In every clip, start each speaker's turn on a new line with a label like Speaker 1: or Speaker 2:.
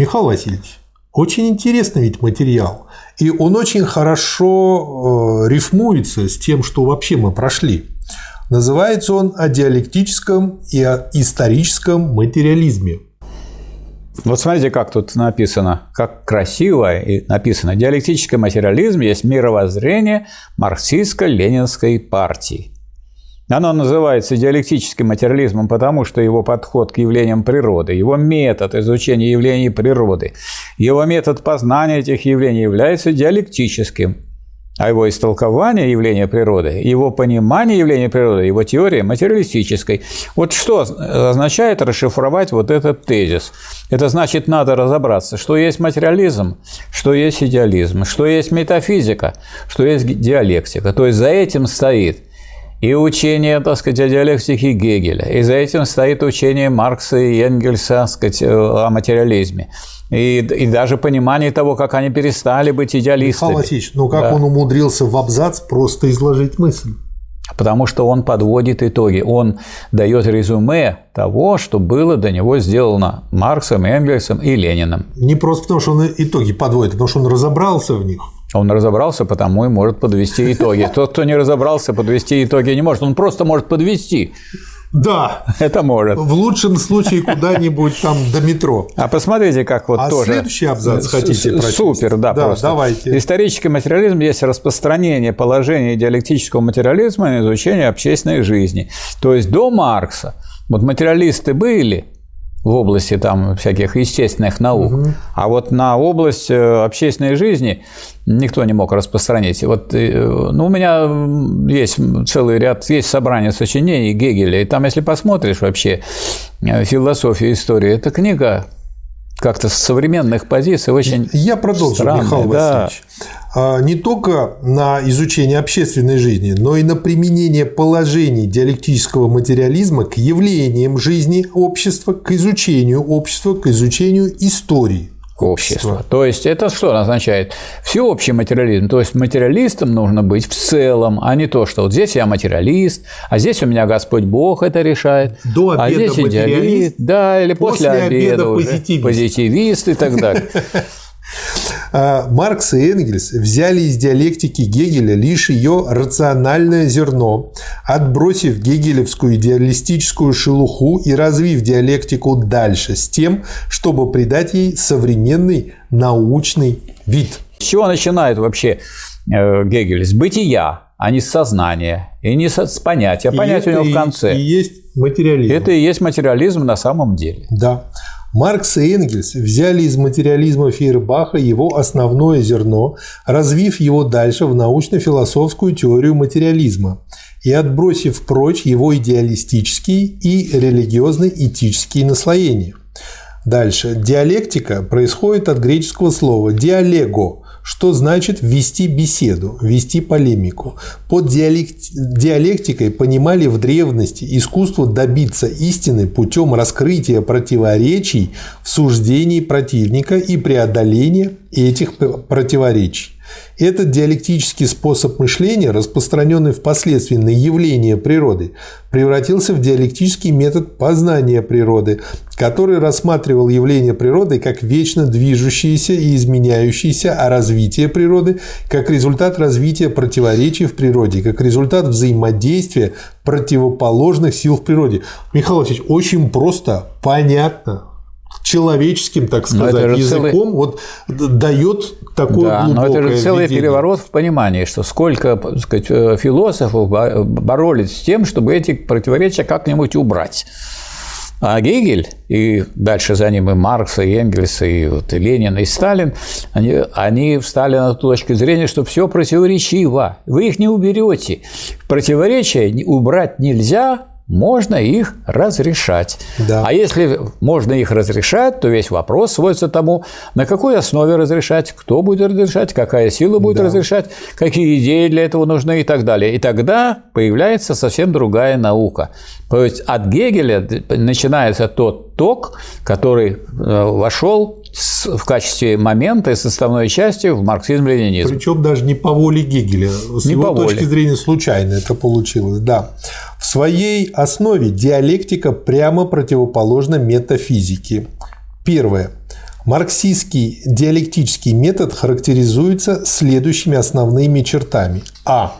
Speaker 1: Михаил Васильевич, очень интересный ведь материал. И он очень хорошо э, рифмуется с тем, что вообще мы прошли. Называется он о диалектическом и о историческом материализме.
Speaker 2: Вот смотрите, как тут написано, как красиво и написано. Диалектический материализм есть мировоззрение марксистско-ленинской партии. Оно называется диалектическим материализмом, потому что его подход к явлениям природы, его метод изучения явлений природы, его метод познания этих явлений является диалектическим а его истолкование явления природы, его понимание явления природы, его теория материалистической. Вот что означает расшифровать вот этот тезис? Это значит, надо разобраться, что есть материализм, что есть идеализм, что есть метафизика, что есть диалектика. То есть за этим стоит и учение, так сказать, о диалектике Гегеля, и за этим стоит учение Маркса и Энгельса, так сказать, о материализме и, и даже понимание того, как они перестали быть идеалистами.
Speaker 1: Михаил Васильевич, ну как да. он умудрился в абзац просто изложить мысль?
Speaker 2: Потому что он подводит итоги, он дает резюме того, что было до него сделано Марксом, Энгельсом и Лениным.
Speaker 1: Не просто потому, что он итоги подводит, а потому что он разобрался в них.
Speaker 2: Он разобрался, потому и может подвести итоги. Тот, кто не разобрался, подвести итоги не может. Он просто может подвести.
Speaker 1: Да.
Speaker 2: Это может.
Speaker 1: В лучшем случае куда-нибудь там до метро.
Speaker 2: А посмотрите, как вот
Speaker 1: а
Speaker 2: тоже...
Speaker 1: следующий абзац хотите прочесть?
Speaker 2: Супер, да,
Speaker 1: да
Speaker 2: просто.
Speaker 1: давайте.
Speaker 2: Исторический материализм есть распространение положения диалектического материализма на изучение общественной жизни. То есть до Маркса вот материалисты были, в области там всяких естественных наук, угу. а вот на область э, общественной жизни никто не мог распространить. Вот, э, ну, у меня есть целый ряд, есть собрание сочинений Гегеля, и там, если посмотришь вообще э, философию истории, эта книга как-то с современных позиций очень
Speaker 1: Я продолжу,
Speaker 2: странная,
Speaker 1: Михаил Васильевич. А, не только на изучение общественной жизни, но и на применение положений диалектического материализма к явлениям жизни общества, к изучению общества, к изучению истории
Speaker 2: общества. То есть это что означает? Всеобщий материализм. То есть материалистом нужно быть в целом, а не то, что вот здесь я материалист, а здесь у меня Господь Бог это решает,
Speaker 1: До обеда
Speaker 2: а здесь идеалист, да, или после, после обеда, обеда уже
Speaker 1: позитивист.
Speaker 2: позитивист и так далее.
Speaker 1: А, Маркс и Энгельс взяли из диалектики Гегеля лишь ее рациональное зерно, отбросив гегелевскую идеалистическую шелуху и развив диалектику дальше с тем, чтобы придать ей современный научный вид.
Speaker 2: С чего начинает вообще э, Гегель? С бытия, а не с сознания, и не с понятия. Понятие у него в конце.
Speaker 1: И есть материализм.
Speaker 2: Это и есть материализм на самом деле.
Speaker 1: Да. Маркс и Энгельс взяли из материализма Фейербаха его основное зерно, развив его дальше в научно-философскую теорию материализма и отбросив прочь его идеалистические и религиозно-этические наслоения. Дальше. Диалектика происходит от греческого слова «диалего», что значит вести беседу, вести полемику. Под диалектикой понимали в древности искусство добиться истины путем раскрытия противоречий в суждении противника и преодоления этих противоречий. Этот диалектический способ мышления, распространенный впоследствии на явления природы, превратился в диалектический метод познания природы, который рассматривал явления природы как вечно движущиеся и изменяющиеся, а развитие природы как результат развития противоречий в природе, как результат взаимодействия противоположных сил в природе. Михаил Васильевич, очень просто, понятно, человеческим, так сказать, языком целый... вот дает такое да,
Speaker 2: но это же целый
Speaker 1: видение.
Speaker 2: переворот в понимании, что сколько так сказать, э, философов боролись с тем, чтобы эти противоречия как-нибудь убрать. А Гегель, и дальше за ним и Маркс, и Энгельс, и, вот, и Ленин, и Сталин, они, они встали на ту точку зрения, что все противоречиво, вы их не уберете. Противоречия убрать нельзя, можно их разрешать.
Speaker 1: Да.
Speaker 2: А если можно их разрешать, то весь вопрос сводится к тому, на какой основе разрешать, кто будет разрешать, какая сила будет да. разрешать, какие идеи для этого нужны и так далее. И тогда появляется совсем другая наука. То есть от Гегеля начинается тот ток, который э, вошел в качестве момента и составной части в марксизм-ленинизм.
Speaker 1: Причем даже не по воле Гегеля, с не его точки воле. зрения случайно это получилось, да. В своей основе диалектика прямо противоположна метафизике. Первое. Марксистский диалектический метод характеризуется следующими основными чертами. А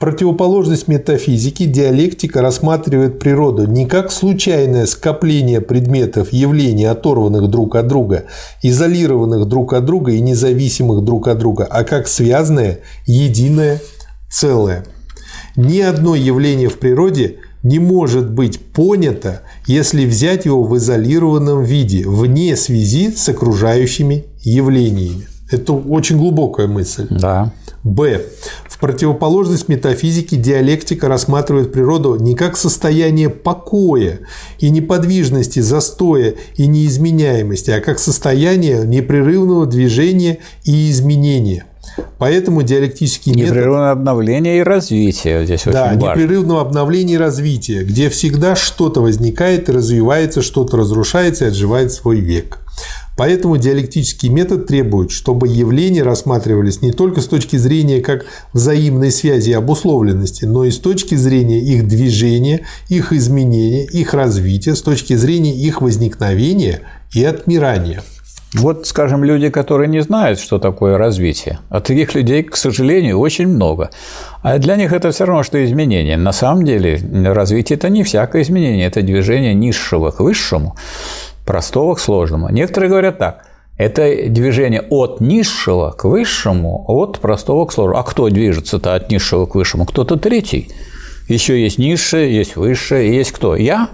Speaker 1: противоположность метафизике диалектика рассматривает природу не как случайное скопление предметов, явлений, оторванных друг от друга, изолированных друг от друга и независимых друг от друга, а как связанное, единое целое. Ни одно явление в природе не может быть понято, если взять его в изолированном виде, вне связи с окружающими явлениями. Это очень глубокая мысль.
Speaker 2: Да.
Speaker 1: Б противоположность метафизике диалектика рассматривает природу не как состояние покоя и неподвижности, застоя и неизменяемости, а как состояние непрерывного движения и изменения. Поэтому диалектический
Speaker 2: метод... Непрерывное обновление и развитие здесь
Speaker 1: да, очень важно. непрерывного обновления и развития, где всегда что-то возникает и развивается, что-то разрушается и отживает свой век. Поэтому диалектический метод требует, чтобы явления рассматривались не только с точки зрения как взаимной связи и обусловленности, но и с точки зрения их движения, их изменения, их развития, с точки зрения их возникновения и отмирания.
Speaker 2: Вот, скажем, люди, которые не знают, что такое развитие, а таких людей, к сожалению, очень много. А для них это все равно, что изменение. На самом деле развитие – это не всякое изменение, это движение низшего к высшему простого к сложному. Некоторые говорят так. Это движение от низшего к высшему, от простого к сложному. А кто движется-то от низшего к высшему? Кто-то третий. Еще есть низшее, есть высшее, есть кто? Я?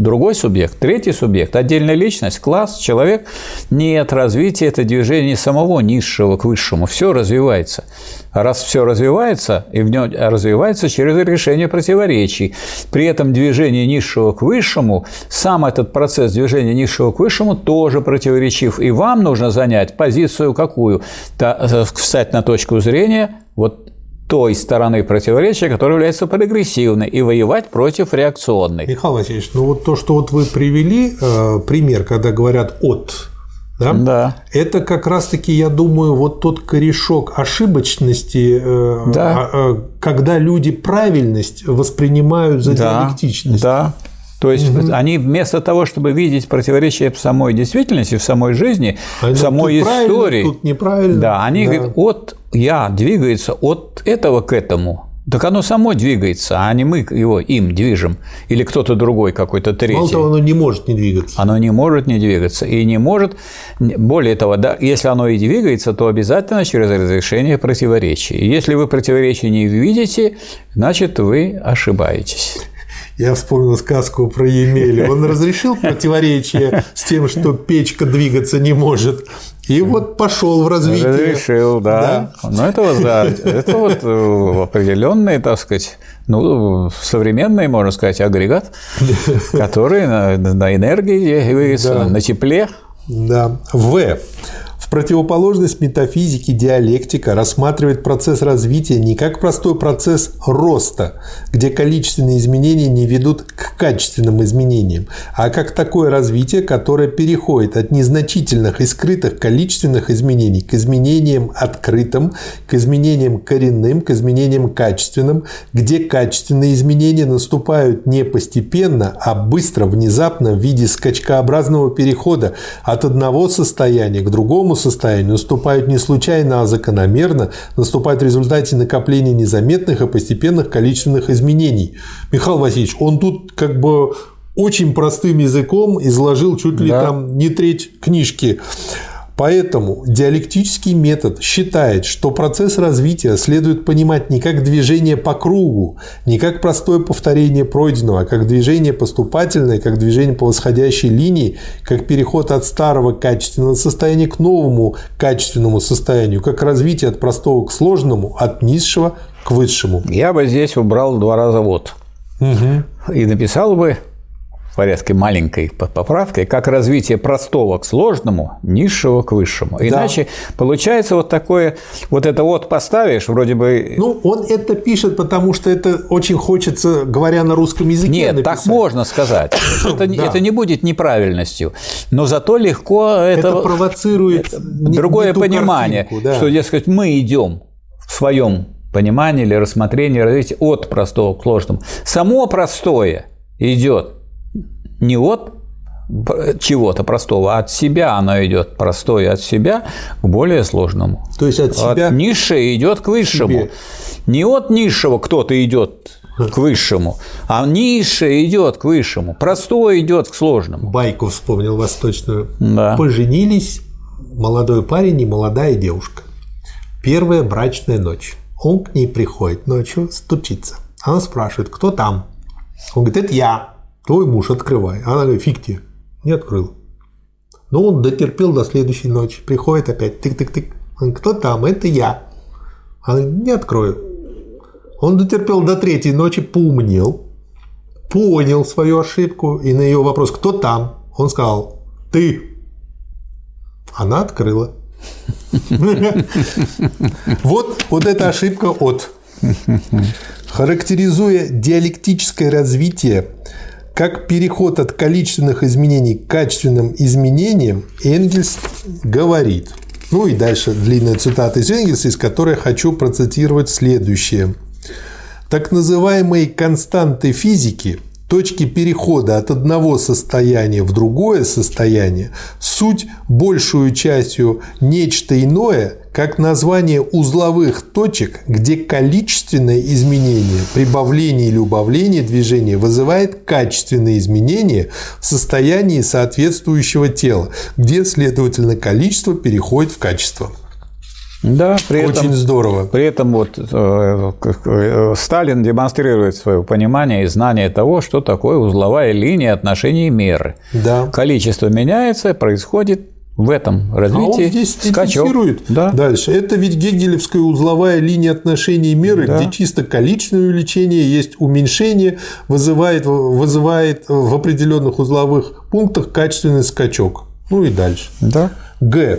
Speaker 2: Другой субъект, третий субъект, отдельная личность, класс, человек. Нет, развитие – это движение самого низшего к высшему. Все развивается. А раз все развивается, и в нем развивается через решение противоречий. При этом движение низшего к высшему, сам этот процесс движения низшего к высшему тоже противоречив. И вам нужно занять позицию какую? Э, встать на точку зрения вот той стороны противоречия, которая является прогрессивной, и воевать против реакционной.
Speaker 1: Михаил Васильевич, ну вот то, что вот вы привели, э, пример, когда говорят «от», да?
Speaker 2: да.
Speaker 1: Это как раз-таки, я думаю, вот тот корешок ошибочности, э, да. э, когда люди правильность воспринимают за да. диалектичность.
Speaker 2: Да. То есть угу. они вместо того, чтобы видеть противоречия в самой действительности, в самой жизни, а в самой тут истории,
Speaker 1: тут неправильно.
Speaker 2: Да, они да. говорят, от я двигается от этого к этому. Так оно само двигается, а не мы его им движем. Или кто-то другой, какой-то третий. Мало
Speaker 1: того, оно не может не двигаться.
Speaker 2: Оно не может не двигаться. И не может, более того, да, если оно и двигается, то обязательно через разрешение противоречий. Если вы противоречий не видите, значит, вы ошибаетесь.
Speaker 1: Я вспомнил сказку про Емеля. Он разрешил противоречие с тем, что печка двигаться не может. И вот пошел в развитие.
Speaker 2: Разрешил, да. да. Ну, это вот, да, это вот э, определенный, так сказать, ну, современный, можно сказать, агрегат, который на, на энергии двигается, да. на тепле.
Speaker 1: Да. В противоположность метафизике диалектика рассматривает процесс развития не как простой процесс роста, где количественные изменения не ведут к качественным изменениям, а как такое развитие, которое переходит от незначительных и скрытых количественных изменений к изменениям открытым, к изменениям коренным, к изменениям качественным, где качественные изменения наступают не постепенно, а быстро, внезапно в виде скачкообразного перехода от одного состояния к другому состоянию наступают не случайно, а закономерно, наступают в результате накопления незаметных и постепенных количественных изменений. Михаил Васильевич, он тут как бы очень простым языком изложил чуть ли да. там не треть книжки. Поэтому диалектический метод считает, что процесс развития следует понимать не как движение по кругу, не как простое повторение пройденного, а как движение поступательное, как движение по восходящей линии, как переход от старого качественного состояния к новому качественному состоянию, как развитие от простого к сложному, от низшего к высшему.
Speaker 2: Я бы здесь убрал два раза вот. Угу. И написал бы в порядке маленькой поправкой, как развитие простого к сложному, низшего к высшему. Иначе да. получается вот такое, вот это вот поставишь, вроде бы...
Speaker 1: Ну, он это пишет, потому что это очень хочется, говоря на русском языке,
Speaker 2: Нет, написать. так можно сказать. Это, да. это не будет неправильностью, но зато легко это...
Speaker 1: Это провоцирует это
Speaker 2: другое понимание, картинку, да. что, дескать, мы идем в своем понимании или рассмотрении развития от простого к сложному. Само простое идет не от чего-то простого, от себя оно идет простое от себя к более сложному.
Speaker 1: То есть от себя
Speaker 2: от низшего идет к высшему. Себе. Не от низшего кто-то идет к высшему, а низшее идет к высшему, простое идет к сложному.
Speaker 1: Байку вспомнил восточную. Да. Поженились молодой парень и молодая девушка. Первая брачная ночь. Он к ней приходит ночью, стучится. Она спрашивает, кто там? Он говорит, это я, твой муж, открывай. Она говорит, фиг тебе, не открыл. Но он дотерпел до следующей ночи. Приходит опять, тык-тык-тык. Кто там? Это я. Она говорит, не открою. Он дотерпел до третьей ночи, поумнел, понял свою ошибку, и на ее вопрос «Кто там?» он сказал «Ты». Она открыла. Вот, вот эта ошибка от. Характеризуя диалектическое развитие как переход от количественных изменений к качественным изменениям, Энгельс говорит. Ну и дальше длинная цитата из Энгельса, из которой хочу процитировать следующее. Так называемые константы физики – точки перехода от одного состояния в другое состояние суть большую частью нечто иное, как название узловых точек, где количественное изменение, прибавление или убавление движения вызывает качественные изменения в состоянии соответствующего тела, где, следовательно, количество переходит в качество.
Speaker 2: Да, при
Speaker 1: Очень
Speaker 2: этом,
Speaker 1: здорово.
Speaker 2: При этом вот э, э, Сталин демонстрирует свое понимание и знание того, что такое узловая линия отношений меры.
Speaker 1: Да.
Speaker 2: Количество меняется, происходит в этом развитии а он
Speaker 1: здесь
Speaker 2: скачок.
Speaker 1: Да. Дальше. Это ведь гегелевская узловая линия отношений меры, да. где чисто количественное увеличение, есть уменьшение, вызывает, вызывает в определенных узловых пунктах качественный скачок. Ну и дальше.
Speaker 2: Да.
Speaker 1: Г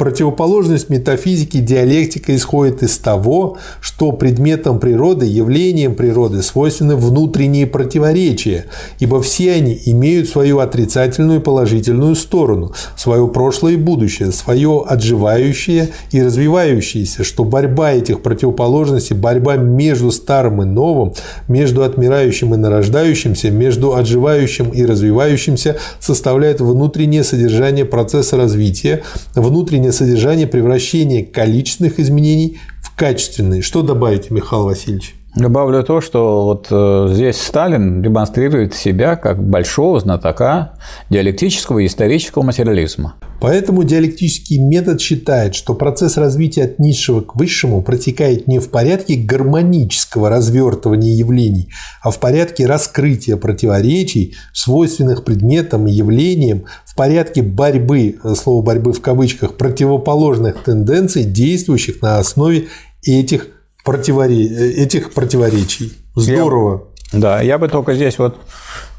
Speaker 1: противоположность метафизики диалектика исходит из того, что предметом природы, явлением природы свойственны внутренние противоречия, ибо все они имеют свою отрицательную и положительную сторону, свое прошлое и будущее, свое отживающее и развивающееся, что борьба этих противоположностей, борьба между старым и новым, между отмирающим и нарождающимся, между отживающим и развивающимся составляет внутреннее содержание процесса развития, внутреннее изменение содержания, превращение количественных изменений в качественные. Что добавите, Михаил Васильевич?
Speaker 2: Добавлю то, что вот э, здесь Сталин демонстрирует себя как большого знатока диалектического и исторического материализма.
Speaker 1: Поэтому диалектический метод считает, что процесс развития от низшего к высшему протекает не в порядке гармонического развертывания явлений, а в порядке раскрытия противоречий, свойственных предметам и явлениям, в порядке борьбы, э, слово борьбы в кавычках, противоположных тенденций, действующих на основе этих противоре... этих противоречий. Здорово.
Speaker 2: Я, да, я бы только здесь вот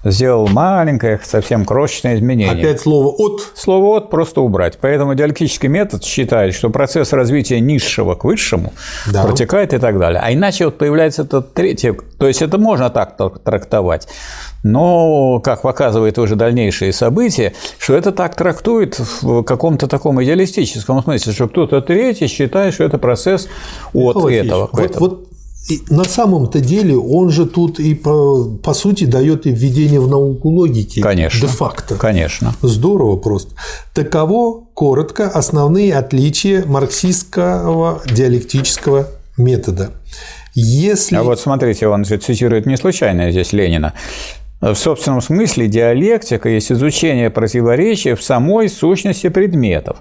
Speaker 2: сделал маленькое, совсем крошечное изменение.
Speaker 1: Опять слово «от».
Speaker 2: Слово «от» просто убрать. Поэтому диалектический метод считает, что процесс развития низшего к высшему да. протекает и так далее. А иначе вот появляется это третье, то есть это можно так трактовать. Но, как показывает уже дальнейшие события, что это так трактует в каком-то таком идеалистическом смысле, что кто-то третий считает, что это процесс от Михаил этого.
Speaker 1: Вот, вот и на самом-то деле он же тут и по, по сути дает и введение в науку логики.
Speaker 2: Конечно.
Speaker 1: Де-факто.
Speaker 2: Конечно.
Speaker 1: Здорово просто. Таково коротко основные отличия марксистского диалектического метода. Если...
Speaker 2: А вот смотрите, он же цитирует не случайно здесь Ленина. В собственном смысле диалектика есть изучение противоречия в самой сущности предметов.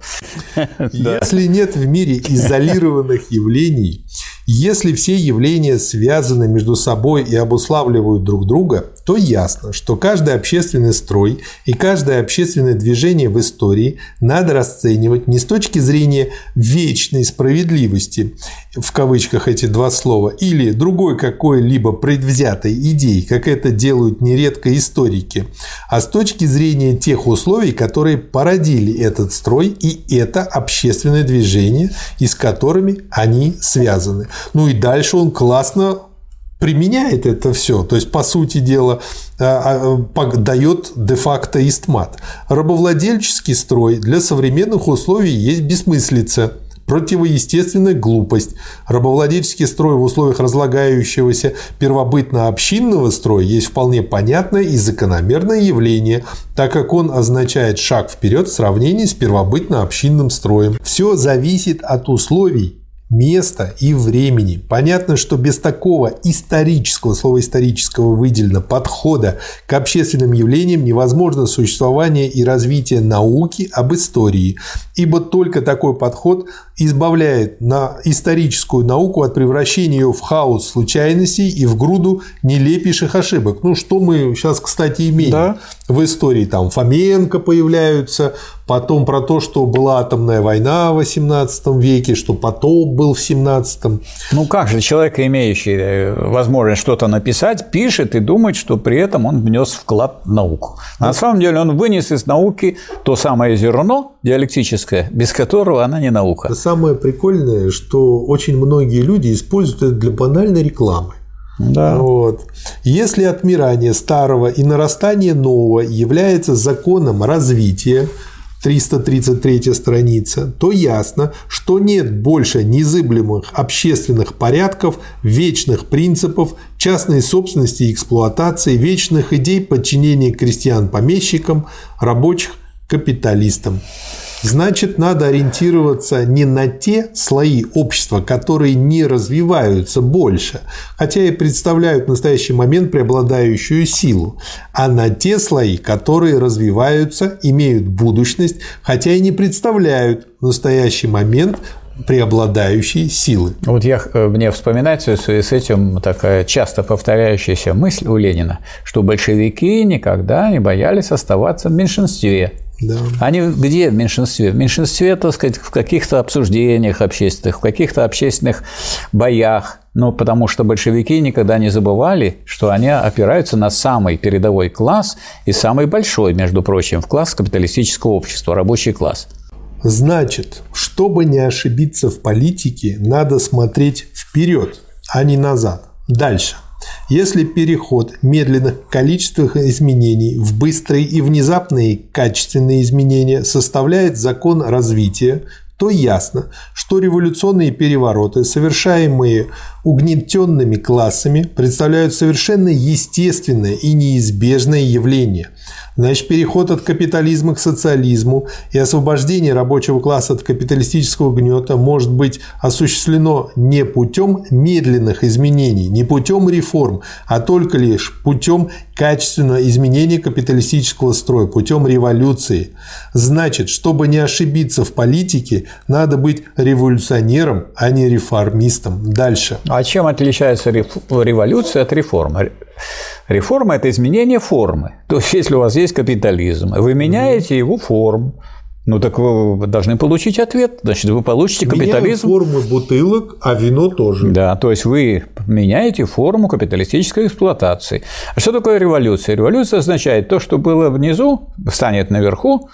Speaker 1: Если нет в мире изолированных явлений, если все явления связаны между собой и обуславливают друг друга, то ясно, что каждый общественный строй и каждое общественное движение в истории надо расценивать не с точки зрения вечной справедливости, в кавычках эти два слова, или другой какой-либо предвзятой идеи, как это делают нередко историки, а с точки зрения тех условий, которые породили этот строй и это общественное движение, и с которыми они связаны. Ну и дальше он классно применяет это все. То есть, по сути дела, а, а, дает де-факто истмат. Рабовладельческий строй для современных условий есть бессмыслица. противоестественная глупость. Рабовладельческий строй в условиях разлагающегося первобытно-общинного строя есть вполне понятное и закономерное явление, так как он означает шаг вперед в сравнении с первобытно-общинным строем. Все зависит от условий места и времени. Понятно, что без такого исторического, слова исторического выделено, подхода к общественным явлениям невозможно существование и развитие науки об истории, ибо только такой подход избавляет на историческую науку от превращения ее в хаос случайностей и в груду нелепейших ошибок. Ну, что мы сейчас, кстати, имеем да. в истории. Там Фоменко появляются, потом про то, что была атомная война в 18 веке, что потоп был в 17
Speaker 2: Ну как же человек, имеющий э, возможность что-то написать, пишет и думает, что при этом он внес вклад в науку. А на самом деле он вынес из науки то самое зерно диалектическое, без которого она не наука.
Speaker 1: Самое прикольное, что очень многие люди используют это для банальной рекламы. Да. Вот. Если отмирание старого и нарастание нового является законом развития, 333 страница, то ясно, что нет больше незыблемых общественных порядков, вечных принципов, частной собственности и эксплуатации, вечных идей подчинения крестьян помещикам, рабочих капиталистам. Значит, надо ориентироваться не на те слои общества, которые не развиваются больше, хотя и представляют в настоящий момент преобладающую силу, а на те слои, которые развиваются, имеют будущность, хотя и не представляют в настоящий момент преобладающие силы.
Speaker 2: Вот я, э, мне вспоминается в связи с этим такая часто повторяющаяся мысль у Ленина, что большевики никогда не боялись оставаться в меньшинстве. Да. Они где в меньшинстве? В меньшинстве, так сказать, в каких-то обсуждениях общественных, в каких-то общественных боях. Ну, потому что большевики никогда не забывали, что они опираются на самый передовой класс и самый большой, между прочим, в класс капиталистического общества, рабочий класс.
Speaker 1: Значит, чтобы не ошибиться в политике, надо смотреть вперед, а не назад. Дальше – если переход медленных количественных изменений в быстрые и внезапные качественные изменения составляет закон развития, то ясно, что революционные перевороты, совершаемые угнетенными классами, представляют совершенно естественное и неизбежное явление – Значит, переход от капитализма к социализму и освобождение рабочего класса от капиталистического гнета может быть осуществлено не путем медленных изменений, не путем реформ, а только лишь путем качественного изменения капиталистического строя, путем революции. Значит, чтобы не ошибиться в политике, надо быть революционером, а не реформистом. Дальше.
Speaker 2: А чем отличается революция от реформы? Реформа – это изменение формы. То есть, если у вас есть капитализм, вы меняете его форму, ну так вы должны получить ответ. Значит, вы получите капитализм.
Speaker 1: Меняем формы бутылок, а вино тоже.
Speaker 2: Да, то есть вы меняете форму капиталистической эксплуатации. А что такое революция? Революция означает то, что было внизу, станет наверху.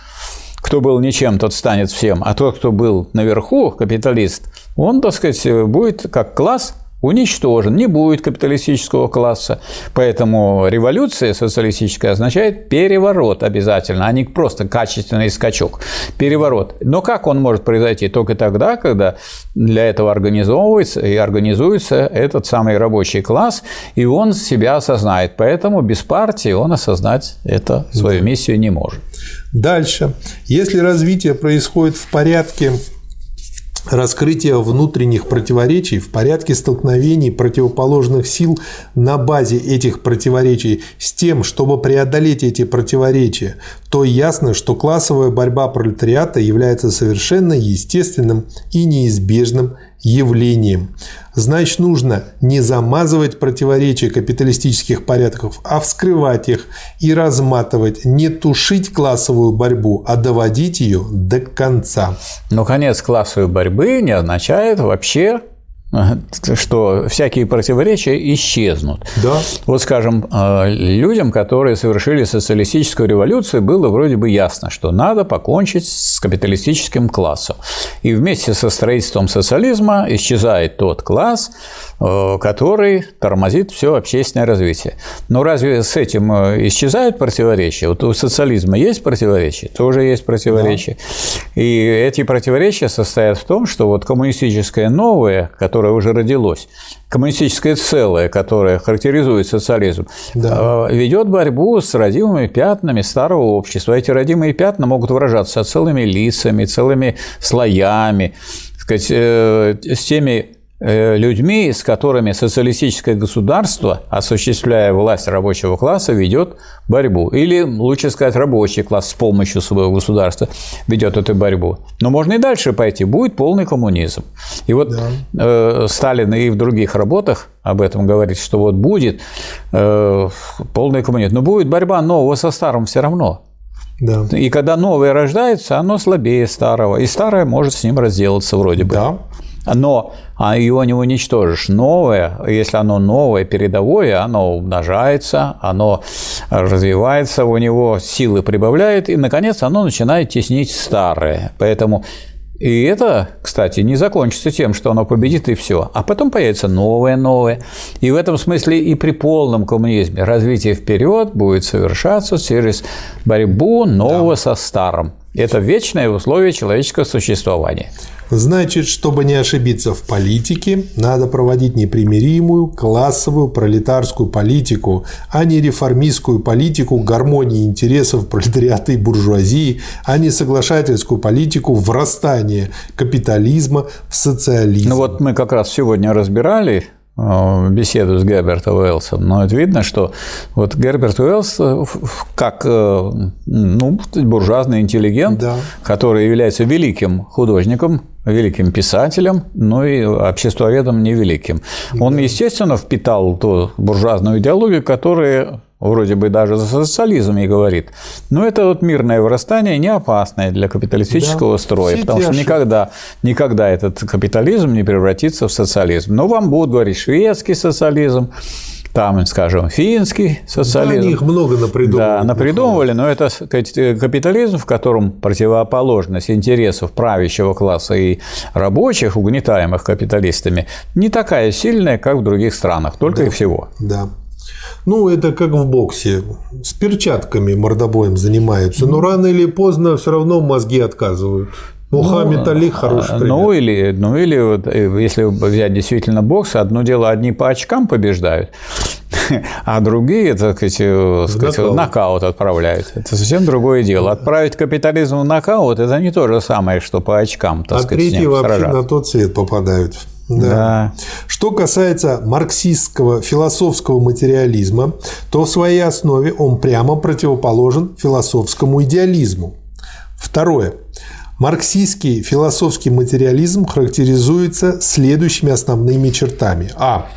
Speaker 2: Кто был ничем, тот станет всем. А тот, кто был наверху, капиталист, он, так сказать, будет как класс уничтожен, не будет капиталистического класса. Поэтому революция социалистическая означает переворот обязательно, а не просто качественный скачок. Переворот. Но как он может произойти? Только тогда, когда для этого организовывается и организуется этот самый рабочий класс, и он себя осознает. Поэтому без партии он осознать это, свою миссию не может.
Speaker 1: Дальше. Если развитие происходит в порядке раскрытие внутренних противоречий в порядке столкновений противоположных сил на базе этих противоречий с тем, чтобы преодолеть эти противоречия, то ясно, что классовая борьба пролетариата является совершенно естественным и неизбежным явлением. Значит, нужно не замазывать противоречия капиталистических порядков, а вскрывать их и разматывать, не тушить классовую борьбу, а доводить ее до конца.
Speaker 2: Но конец классовой борьбы не означает вообще что всякие противоречия исчезнут. Да. Вот, скажем, э, людям, которые совершили социалистическую революцию, было вроде бы ясно, что надо покончить с капиталистическим классом. И вместе со строительством социализма исчезает тот класс, который тормозит все общественное развитие. Но разве с этим э, исчезают противоречия? Вот у социализма есть противоречия? Тоже есть противоречия. Да. И эти противоречия состоят в том, что вот коммунистическое новое, которое уже родилось, коммунистическое целое, которое характеризует социализм, да. Э, ведет борьбу с родимыми пятнами старого общества. Эти родимые пятна могут выражаться целыми лицами, целыми слоями, сказать, э, с теми Э, людьми, с которыми социалистическое государство, осуществляя власть рабочего класса, ведет борьбу. Или, лучше сказать, рабочий класс с помощью своего государства ведет эту борьбу. Но можно и дальше пойти. Будет полный коммунизм. И вот да. э, Сталин и в других работах об этом говорит, что вот будет э, полный коммунизм. Но будет борьба нового со старым все равно. Да. И когда новое рождается, оно слабее старого. И старое может с ним разделаться вроде бы. Да но а его не уничтожишь. Новое, если оно новое, передовое, оно умножается, оно развивается, у него силы прибавляет, и, наконец, оно начинает теснить старое. Поэтому и это, кстати, не закончится тем, что оно победит и все. А потом появится новое, новое. И в этом смысле и при полном коммунизме развитие вперед будет совершаться через борьбу нового да. со старым. Это вечное условие человеческого существования.
Speaker 1: Значит, чтобы не ошибиться в политике, надо проводить непримиримую классовую пролетарскую политику, а не реформистскую политику гармонии интересов пролетариата и буржуазии, а не соглашательскую политику врастания капитализма в социализм.
Speaker 2: Ну вот мы как раз сегодня разбирали беседу с Гербертом Уэллсом, но это видно, что вот Герберт Уэллс э, как э, ну, буржуазный интеллигент, да. который является великим художником, великим писателем, но и обществоведом невеликим. Он, естественно, впитал ту буржуазную идеологию, которая вроде бы даже за социализм и говорит. Но это вот мирное вырастание не опасное для капиталистического да, строя, потому что никогда, никогда этот капитализм не превратится в социализм. Но вам будут говорить шведский социализм, там, скажем, финский социализм. Да,
Speaker 1: их много напридумывали.
Speaker 2: Да, напридумывали, но это капитализм, в котором противоположность интересов правящего класса и рабочих, угнетаемых капиталистами, не такая сильная, как в других странах, только
Speaker 1: да.
Speaker 2: и всего.
Speaker 1: Да. Ну, это как в боксе. С перчатками мордобоем занимаются, но рано или поздно все равно мозги отказывают. Мухаммед ну, Али хороший
Speaker 2: пример. Ну или, ну или вот, э, если взять действительно бокс, одно дело, одни по очкам побеждают, а другие, так сказать, э, сказать нокаут. нокаут отправляют. Это совсем другое дело. Отправить капитализм в нокаут – это не то же самое, что по очкам, так
Speaker 1: а
Speaker 2: сказать,
Speaker 1: третьи вообще сражаться. на тот свет попадают. Да. да. Что касается марксистского философского материализма, то в своей основе он прямо противоположен философскому идеализму. Второе. Марксистский философский материализм характеризуется следующими основными чертами. А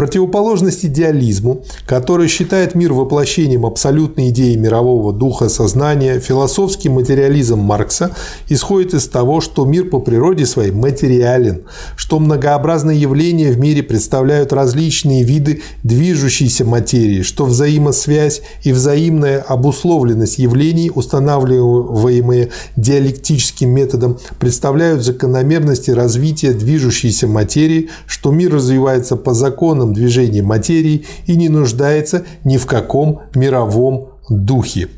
Speaker 1: противоположность идеализму, который считает мир воплощением абсолютной идеи мирового духа сознания, философский материализм Маркса исходит из того, что мир по природе своей материален, что многообразные явления в мире представляют различные виды движущейся материи, что взаимосвязь и взаимная обусловленность явлений, устанавливаемые диалектическим методом, представляют закономерности развития движущейся материи, что мир развивается по законам свободном движении материи и не нуждается ни в каком мировом духе.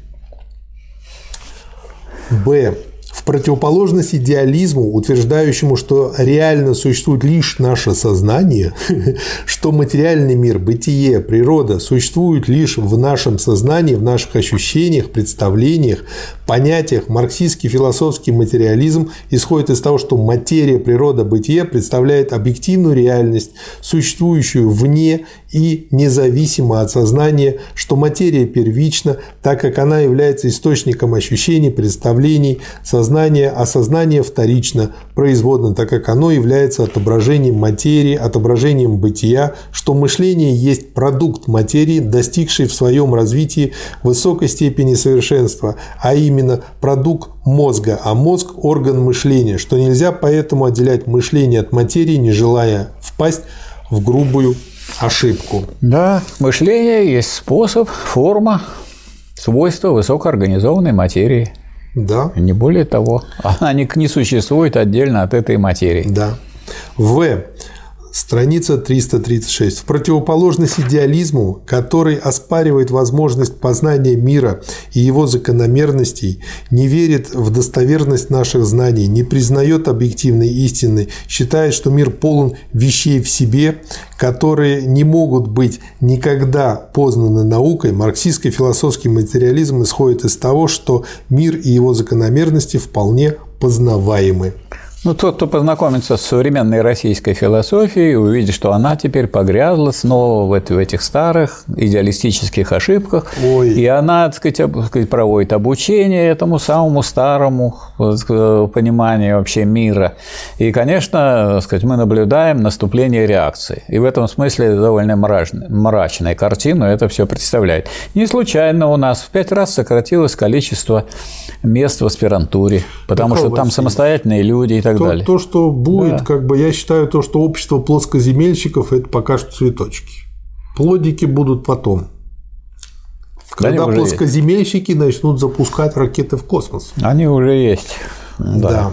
Speaker 1: Б. В противоположность идеализму, утверждающему, что реально существует лишь наше сознание, что материальный мир, бытие, природа существуют лишь в нашем сознании, в наших ощущениях, представлениях, понятиях, марксистский философский материализм исходит из того, что материя, природа, бытие представляет объективную реальность, существующую вне и независимо от сознания, что материя первична, так как она является источником ощущений, представлений, сознания, а сознание вторично, производно, так как оно является отображением материи, отображением бытия, что мышление есть продукт материи, достигший в своем развитии высокой степени совершенства, а именно продукт мозга, а мозг – орган мышления, что нельзя поэтому отделять мышление от материи, не желая впасть в грубую ошибку.
Speaker 2: Да, мышление есть способ, форма, свойство высокоорганизованной материи.
Speaker 1: Да.
Speaker 2: Не более того. Она не, не существует отдельно от этой материи.
Speaker 1: Да. В. Страница 336. В противоположность идеализму, который оспаривает возможность познания мира и его закономерностей, не верит в достоверность наших знаний, не признает объективной истины, считает, что мир полон вещей в себе, которые не могут быть никогда познаны наукой, марксистский философский материализм исходит из того, что мир и его закономерности вполне познаваемы.
Speaker 2: Ну, тот, кто познакомится с современной российской философией, увидит, что она теперь погрязла снова в, в этих старых идеалистических ошибках. Ой. И она, так сказать, так сказать, проводит обучение этому самому старому пониманию вообще мира. И, конечно, так сказать, мы наблюдаем наступление реакции. И в этом смысле довольно мрачная, мрачная картину это все представляет. Не случайно у нас в пять раз сократилось количество мест в аспирантуре, потому Какого что там самостоятельные люди и так
Speaker 1: то,
Speaker 2: далее.
Speaker 1: То, что будет, да. как бы я считаю, то, что общество плоскоземельщиков это пока что цветочки. Плодики будут потом. Когда плоскоземельщики есть. начнут запускать ракеты в космос.
Speaker 2: Они уже есть.
Speaker 1: Да. да.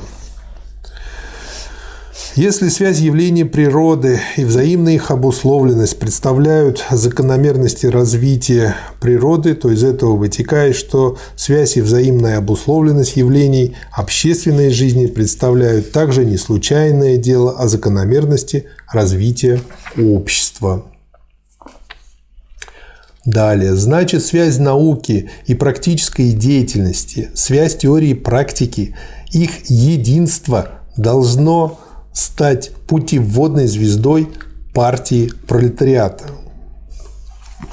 Speaker 1: Если связь явлений природы и взаимная их обусловленность представляют закономерности развития природы, то из этого вытекает, что связь и взаимная обусловленность явлений общественной жизни представляют также не случайное дело, а закономерности развития общества. Далее. Значит, связь науки и практической деятельности, связь теории и практики, их единство должно стать путеводной звездой партии пролетариата.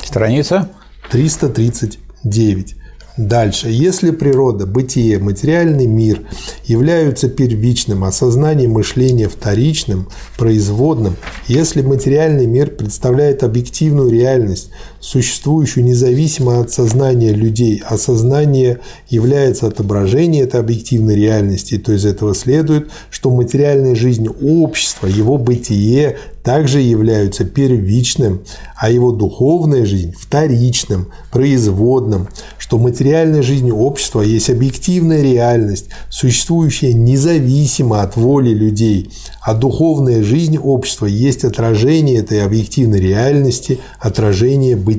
Speaker 2: Страница?
Speaker 1: 339. Дальше. Если природа, бытие, материальный мир являются первичным, а сознание мышления вторичным, производным, если материальный мир представляет объективную реальность, существующую независимо от сознания людей, а сознание является отображением этой объективной реальности, то из этого следует, что материальная жизнь общества, его бытие также являются первичным, а его духовная жизнь – вторичным, производным, что материальная жизнь общества есть объективная реальность, существующая независимо от воли людей, а духовная жизнь общества есть отражение этой объективной реальности, отражение бытия.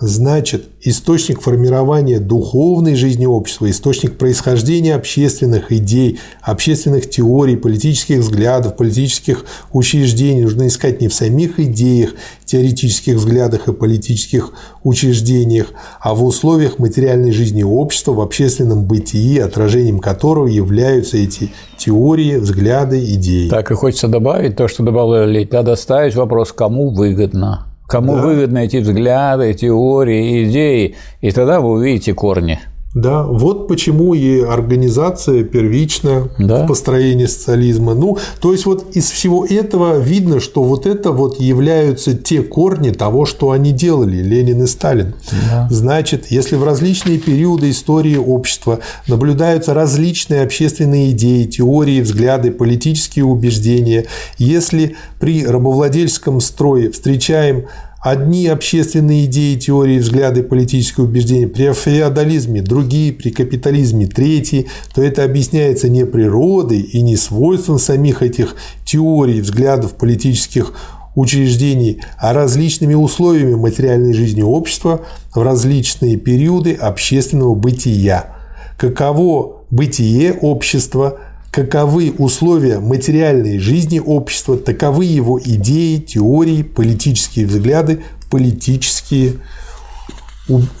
Speaker 1: Значит, источник формирования духовной жизни общества, источник происхождения общественных идей, общественных теорий, политических взглядов, политических учреждений нужно искать не в самих идеях, теоретических взглядах и политических учреждениях, а в условиях материальной жизни общества, в общественном бытии, отражением которого являются эти теории, взгляды, идеи.
Speaker 2: Так и хочется добавить то, что добавляли. Надо ставить вопрос, кому выгодно. Кому да. выгодны эти взгляды, теории, идеи, и тогда вы увидите корни.
Speaker 1: Да, вот почему и организация первичная да. в построении социализма. Ну, то есть вот из всего этого видно, что вот это вот являются те корни того, что они делали, Ленин и Сталин. Да. Значит, если в различные периоды истории общества наблюдаются различные общественные идеи, теории, взгляды, политические убеждения, если при рабовладельческом строе встречаем Одни общественные идеи, теории, взгляды, политические убеждения при феодализме, другие при капитализме, третьи, то это объясняется не природой и не свойством самих этих теорий, взглядов, политических учреждений, а различными условиями материальной жизни общества в различные периоды общественного бытия. Каково бытие общества – каковы условия материальной жизни общества, таковы его идеи, теории, политические взгляды, политические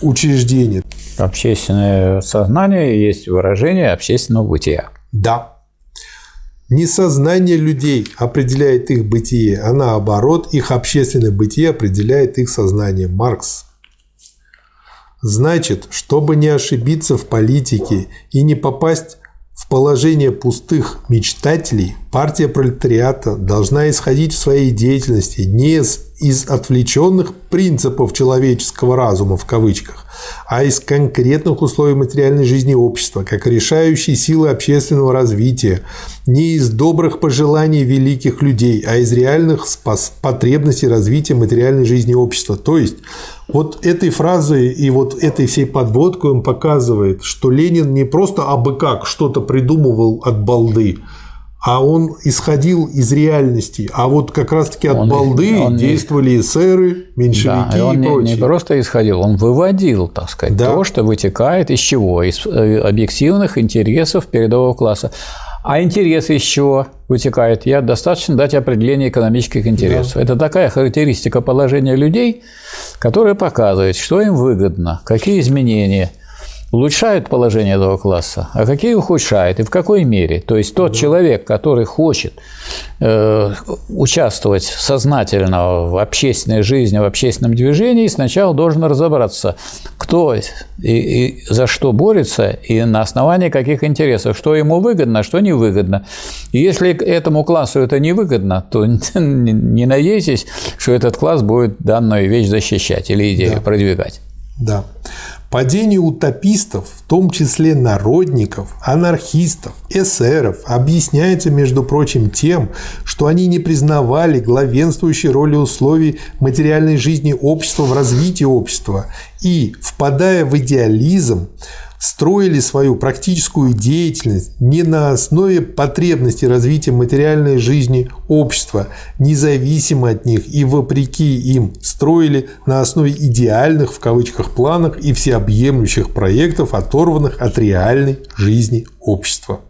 Speaker 1: учреждения.
Speaker 2: Общественное сознание есть выражение общественного бытия.
Speaker 1: Да. Не сознание людей определяет их бытие, а наоборот, их общественное бытие определяет их сознание. Маркс. Значит, чтобы не ошибиться в политике и не попасть в положение пустых мечтателей партия пролетариата должна исходить в своей деятельности не из, из отвлеченных принципов человеческого разума в кавычках, а из конкретных условий материальной жизни общества, как решающей силы общественного развития, не из добрых пожеланий великих людей, а из реальных потребностей развития материальной жизни общества. То есть вот этой фразой и вот этой всей подводкой он показывает, что Ленин не просто абы как что-то придумывал от балды, а он исходил из реальности, а вот как раз-таки от
Speaker 2: Он-
Speaker 1: балды
Speaker 2: он не-
Speaker 1: действовали эсеры, меньшевики
Speaker 2: Да, и он
Speaker 1: и
Speaker 2: не,
Speaker 1: прочие.
Speaker 2: не просто исходил, он выводил, так сказать,
Speaker 1: Да.
Speaker 2: то, что вытекает из чего? Из э, объективных интересов передового класса. А интересы из чего вытекает? Я достаточно дать определение экономических интересов. Это такая характеристика положения людей, которая показывает, что им выгодно, какие изменения улучшают положение этого класса, а какие ухудшают и в какой мере. То есть тот человек, который хочет э, участвовать сознательно в общественной жизни, в общественном движении, сначала должен разобраться, кто и, и за что борется, и на основании каких интересов, что ему выгодно, что невыгодно. И если этому классу это невыгодно, то не надейтесь, что этот класс будет данную вещь защищать или идею продвигать.
Speaker 1: Да. Падение утопистов, в том числе народников, анархистов, эсеров, объясняется, между прочим, тем, что они не признавали главенствующей роли условий материальной жизни общества в развитии общества. И, впадая в идеализм, строили свою практическую деятельность не на основе потребностей развития материальной жизни общества, независимо от них и вопреки им строили на основе идеальных в кавычках планах и всеобъемлющих проектов, оторванных от реальной жизни общества.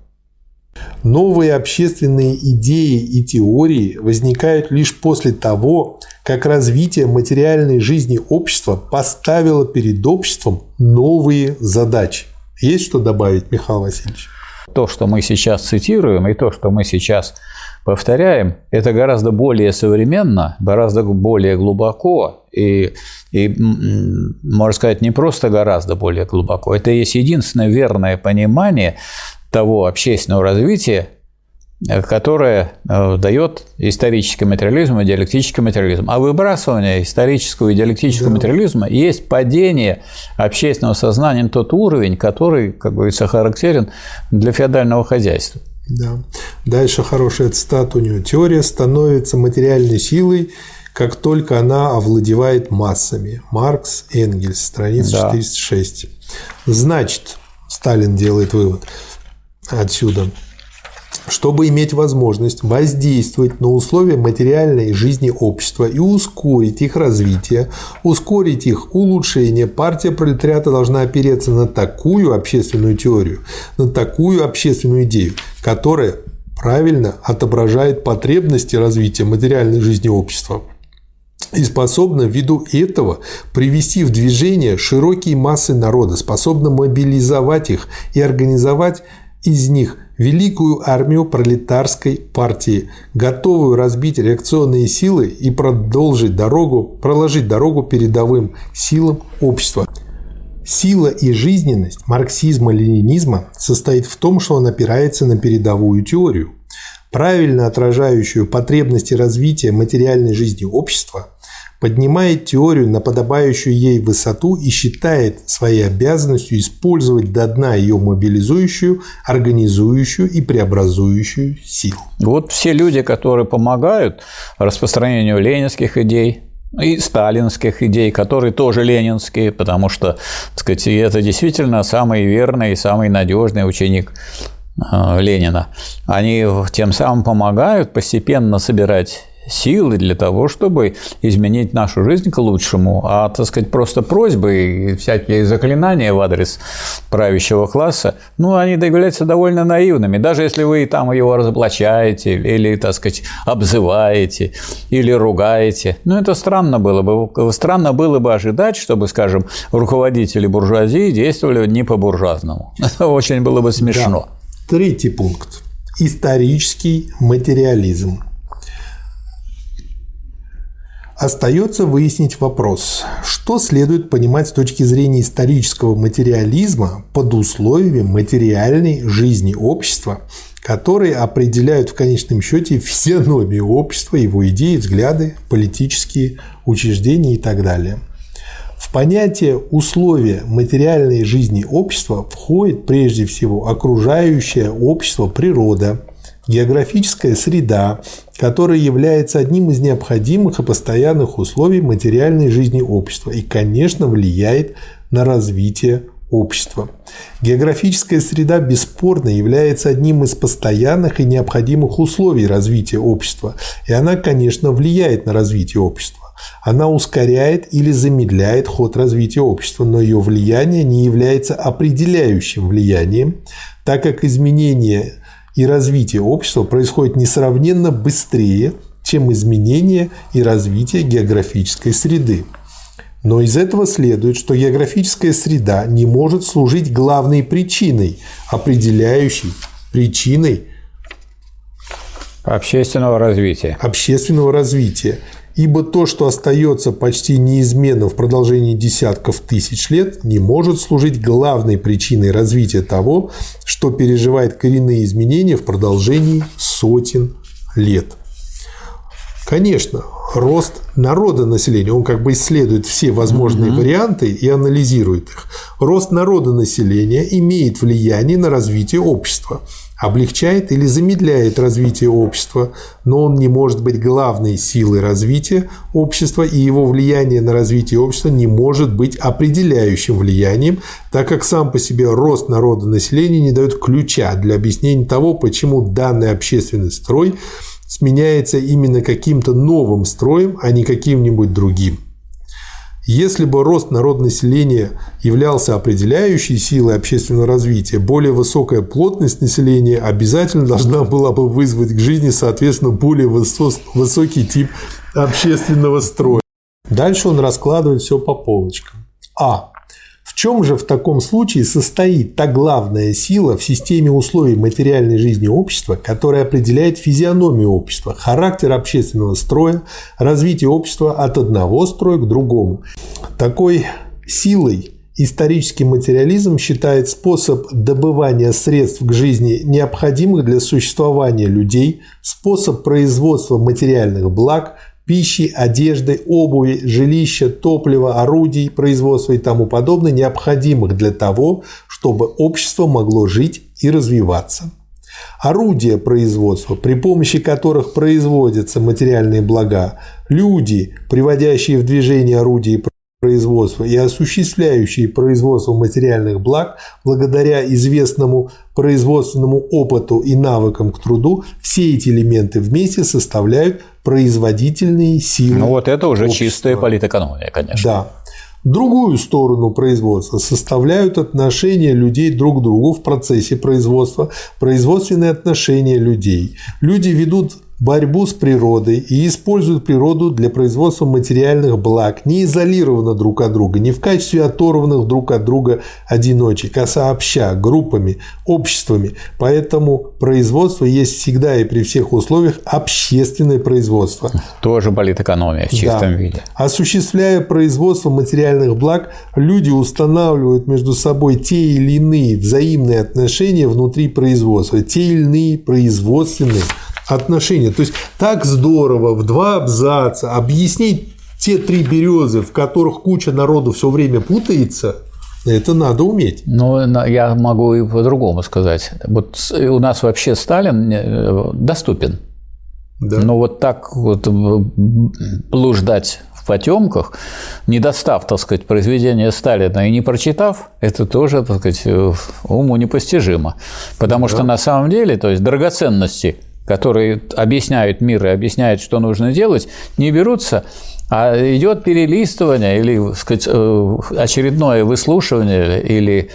Speaker 1: Новые общественные идеи и теории возникают лишь после того, как развитие материальной жизни общества поставило перед обществом новые задачи. Есть что добавить, Михаил Васильевич?
Speaker 2: То, что мы сейчас цитируем, и то, что мы сейчас повторяем, это гораздо более современно, гораздо более глубоко и, и можно сказать, не просто гораздо более глубоко. Это есть единственное верное понимание того общественного развития, которое э, дает исторический материализм и диалектический материализм. А выбрасывание исторического и диалектического
Speaker 1: Да.
Speaker 2: материализма есть падение общественного сознания на тот уровень, который, как говорится, характерен для феодального хозяйства.
Speaker 1: Да. Дальше хорошая цитата у него. Теория становится материальной силой, как только она овладевает массами. Маркс, Энгельс, страница
Speaker 2: Да.
Speaker 1: 406. Значит, Сталин делает вывод отсюда. Чтобы иметь возможность воздействовать на условия материальной жизни общества и ускорить их развитие, ускорить их улучшение, партия пролетариата должна опереться на такую общественную теорию, на такую общественную идею, которая правильно отображает потребности развития материальной жизни общества и способна ввиду этого привести в движение широкие массы народа, способна мобилизовать их и организовать из них великую армию пролетарской партии, готовую разбить реакционные силы и продолжить дорогу, проложить дорогу передовым силам общества. Сила и жизненность марксизма-ленинизма состоит в том, что он опирается на передовую теорию, правильно отражающую потребности развития материальной жизни общества, поднимает теорию на подобающую ей высоту и считает своей обязанностью использовать до дна ее мобилизующую, организующую и преобразующую силу.
Speaker 2: Вот все люди, которые помогают распространению ленинских идей, и сталинских идей, которые тоже ленинские, потому что, так сказать, это действительно самый верный и самый надежный ученик э, Ленина. Они тем самым помогают постепенно собирать силы для того, чтобы изменить нашу жизнь к лучшему. А, так сказать, просто просьбы и всякие заклинания в адрес правящего класса, ну, они являются довольно наивными. Даже если вы там его разоблачаете или, так сказать, обзываете или ругаете. Ну, это странно было бы. Странно было бы ожидать, чтобы, скажем, руководители буржуазии действовали не по-буржуазному. Это очень было бы смешно.
Speaker 1: Да. Третий пункт. Исторический материализм. Остается выяснить вопрос, что следует понимать с точки зрения исторического материализма под условиями материальной жизни общества, которые определяют в конечном счете физиономию общества, его идеи, взгляды, политические учреждения и так далее. В понятие условия материальной жизни общества входит прежде всего окружающее общество природа, географическая среда, которая является одним из необходимых и постоянных условий материальной жизни общества и, конечно, влияет на развитие общества. Географическая среда бесспорно является одним из постоянных и необходимых условий развития общества, и она, конечно, влияет на развитие общества. Она ускоряет или замедляет ход развития общества, но ее влияние не является определяющим влиянием, так как изменение и развитие общества происходит несравненно быстрее, чем изменение и развитие географической среды. Но из этого следует, что географическая среда не может служить главной причиной, определяющей причиной
Speaker 2: общественного развития.
Speaker 1: Общественного развития. Ибо то, что остается почти неизменно в продолжении десятков тысяч лет, не может служить главной причиной развития того, что переживает коренные изменения в продолжении сотен лет. Конечно, рост народа населения, он как бы исследует все возможные угу. варианты и анализирует их. Рост народа населения имеет влияние на развитие общества, облегчает или замедляет развитие общества, но он не может быть главной силой развития общества, и его влияние на развитие общества не может быть определяющим влиянием, так как сам по себе рост народа населения не дает ключа для объяснения того, почему данный общественный строй – сменяется именно каким-то новым строем, а не каким-нибудь другим. Если бы рост народного населения являлся определяющей силой общественного развития, более высокая плотность населения обязательно должна была бы вызвать к жизни, соответственно, более высокий тип общественного строя. Дальше он раскладывает все по полочкам. А. В чем же в таком случае состоит та главная сила в системе условий материальной жизни общества, которая определяет физиономию общества, характер общественного строя, развитие общества от одного строя к другому? Такой силой Исторический материализм считает способ добывания средств к жизни необходимых для существования людей, способ производства материальных благ, пищи, одежды, обуви, жилища, топлива, орудий, производства и тому подобное, необходимых для того, чтобы общество могло жить и развиваться. Орудия производства, при помощи которых производятся материальные блага, люди, приводящие в движение орудия производства и осуществляющие производство материальных благ благодаря известному производственному опыту и навыкам к труду, все эти элементы вместе составляют производительные силы.
Speaker 2: Ну вот это уже общества. чистая политэкономия, конечно.
Speaker 1: Да. Другую сторону производства составляют отношения людей друг к другу в процессе производства, производственные отношения людей. Люди ведут борьбу с природой и используют природу для производства материальных благ, не изолированно друг от друга, не в качестве оторванных друг от друга одиночек, а сообща, группами, обществами. Поэтому производство есть всегда и при всех условиях общественное производство.
Speaker 2: Тоже политэкономия в чистом да. виде.
Speaker 1: Осуществляя производство материальных благ, люди устанавливают между собой те или иные взаимные отношения внутри производства, те или иные производственные отношения. То есть так здорово в два абзаца объяснить те три березы, в которых куча народу все время путается, это надо уметь.
Speaker 2: Ну, я могу и по-другому сказать. Вот у нас вообще Сталин э, доступен. Да. Но вот так вот блуждать в потемках, не достав, так сказать, произведения Сталина и не прочитав, это тоже, так сказать, уму непостижимо. Потому да. что на самом деле, то есть драгоценности которые объясняют мир и объясняют, что нужно делать, не берутся, а идет перелистывание или сказать, э, очередное выслушивание или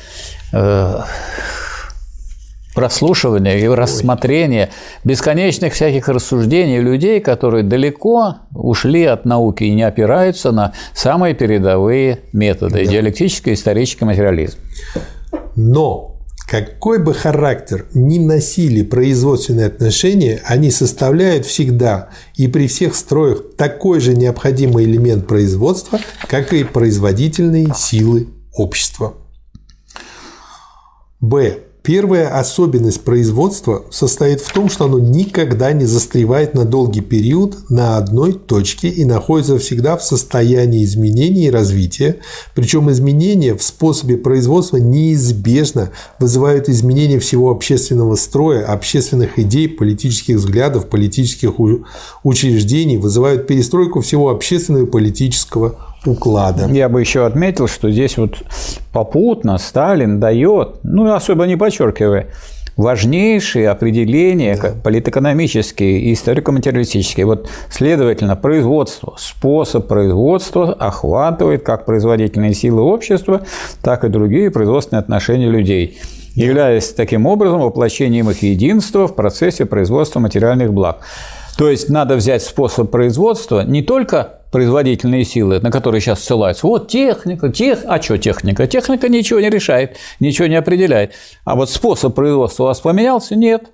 Speaker 2: э, прослушивание и рассмотрение бесконечных всяких рассуждений людей, которые далеко ушли от науки и не опираются на самые передовые методы да. диалектический, исторический материализм.
Speaker 1: Но какой бы характер ни носили производственные отношения, они составляют всегда и при всех строях такой же необходимый элемент производства, как и производительные силы общества. Б. Первая особенность производства состоит в том, что оно никогда не застревает на долгий период на одной точке и находится всегда в состоянии изменения и развития. Причем изменения в способе производства неизбежно вызывают изменения всего общественного строя, общественных идей, политических взглядов, политических учреждений, вызывают перестройку всего общественного и политического уклада.
Speaker 2: Я бы еще отметил, что здесь вот попутно Сталин дает, ну, особо не подчеркивая, важнейшие определения да. политэкономические и историко-материалистические. Вот, следовательно, производство, способ производства охватывает как производительные силы общества, так и другие производственные отношения людей являясь таким образом воплощением их единства в процессе производства материальных благ. То есть надо взять способ производства не только производительные силы, на которые сейчас ссылаются. Вот техника, тех... а что техника? Техника ничего не решает, ничего не определяет. А вот способ производства у вас поменялся? Нет.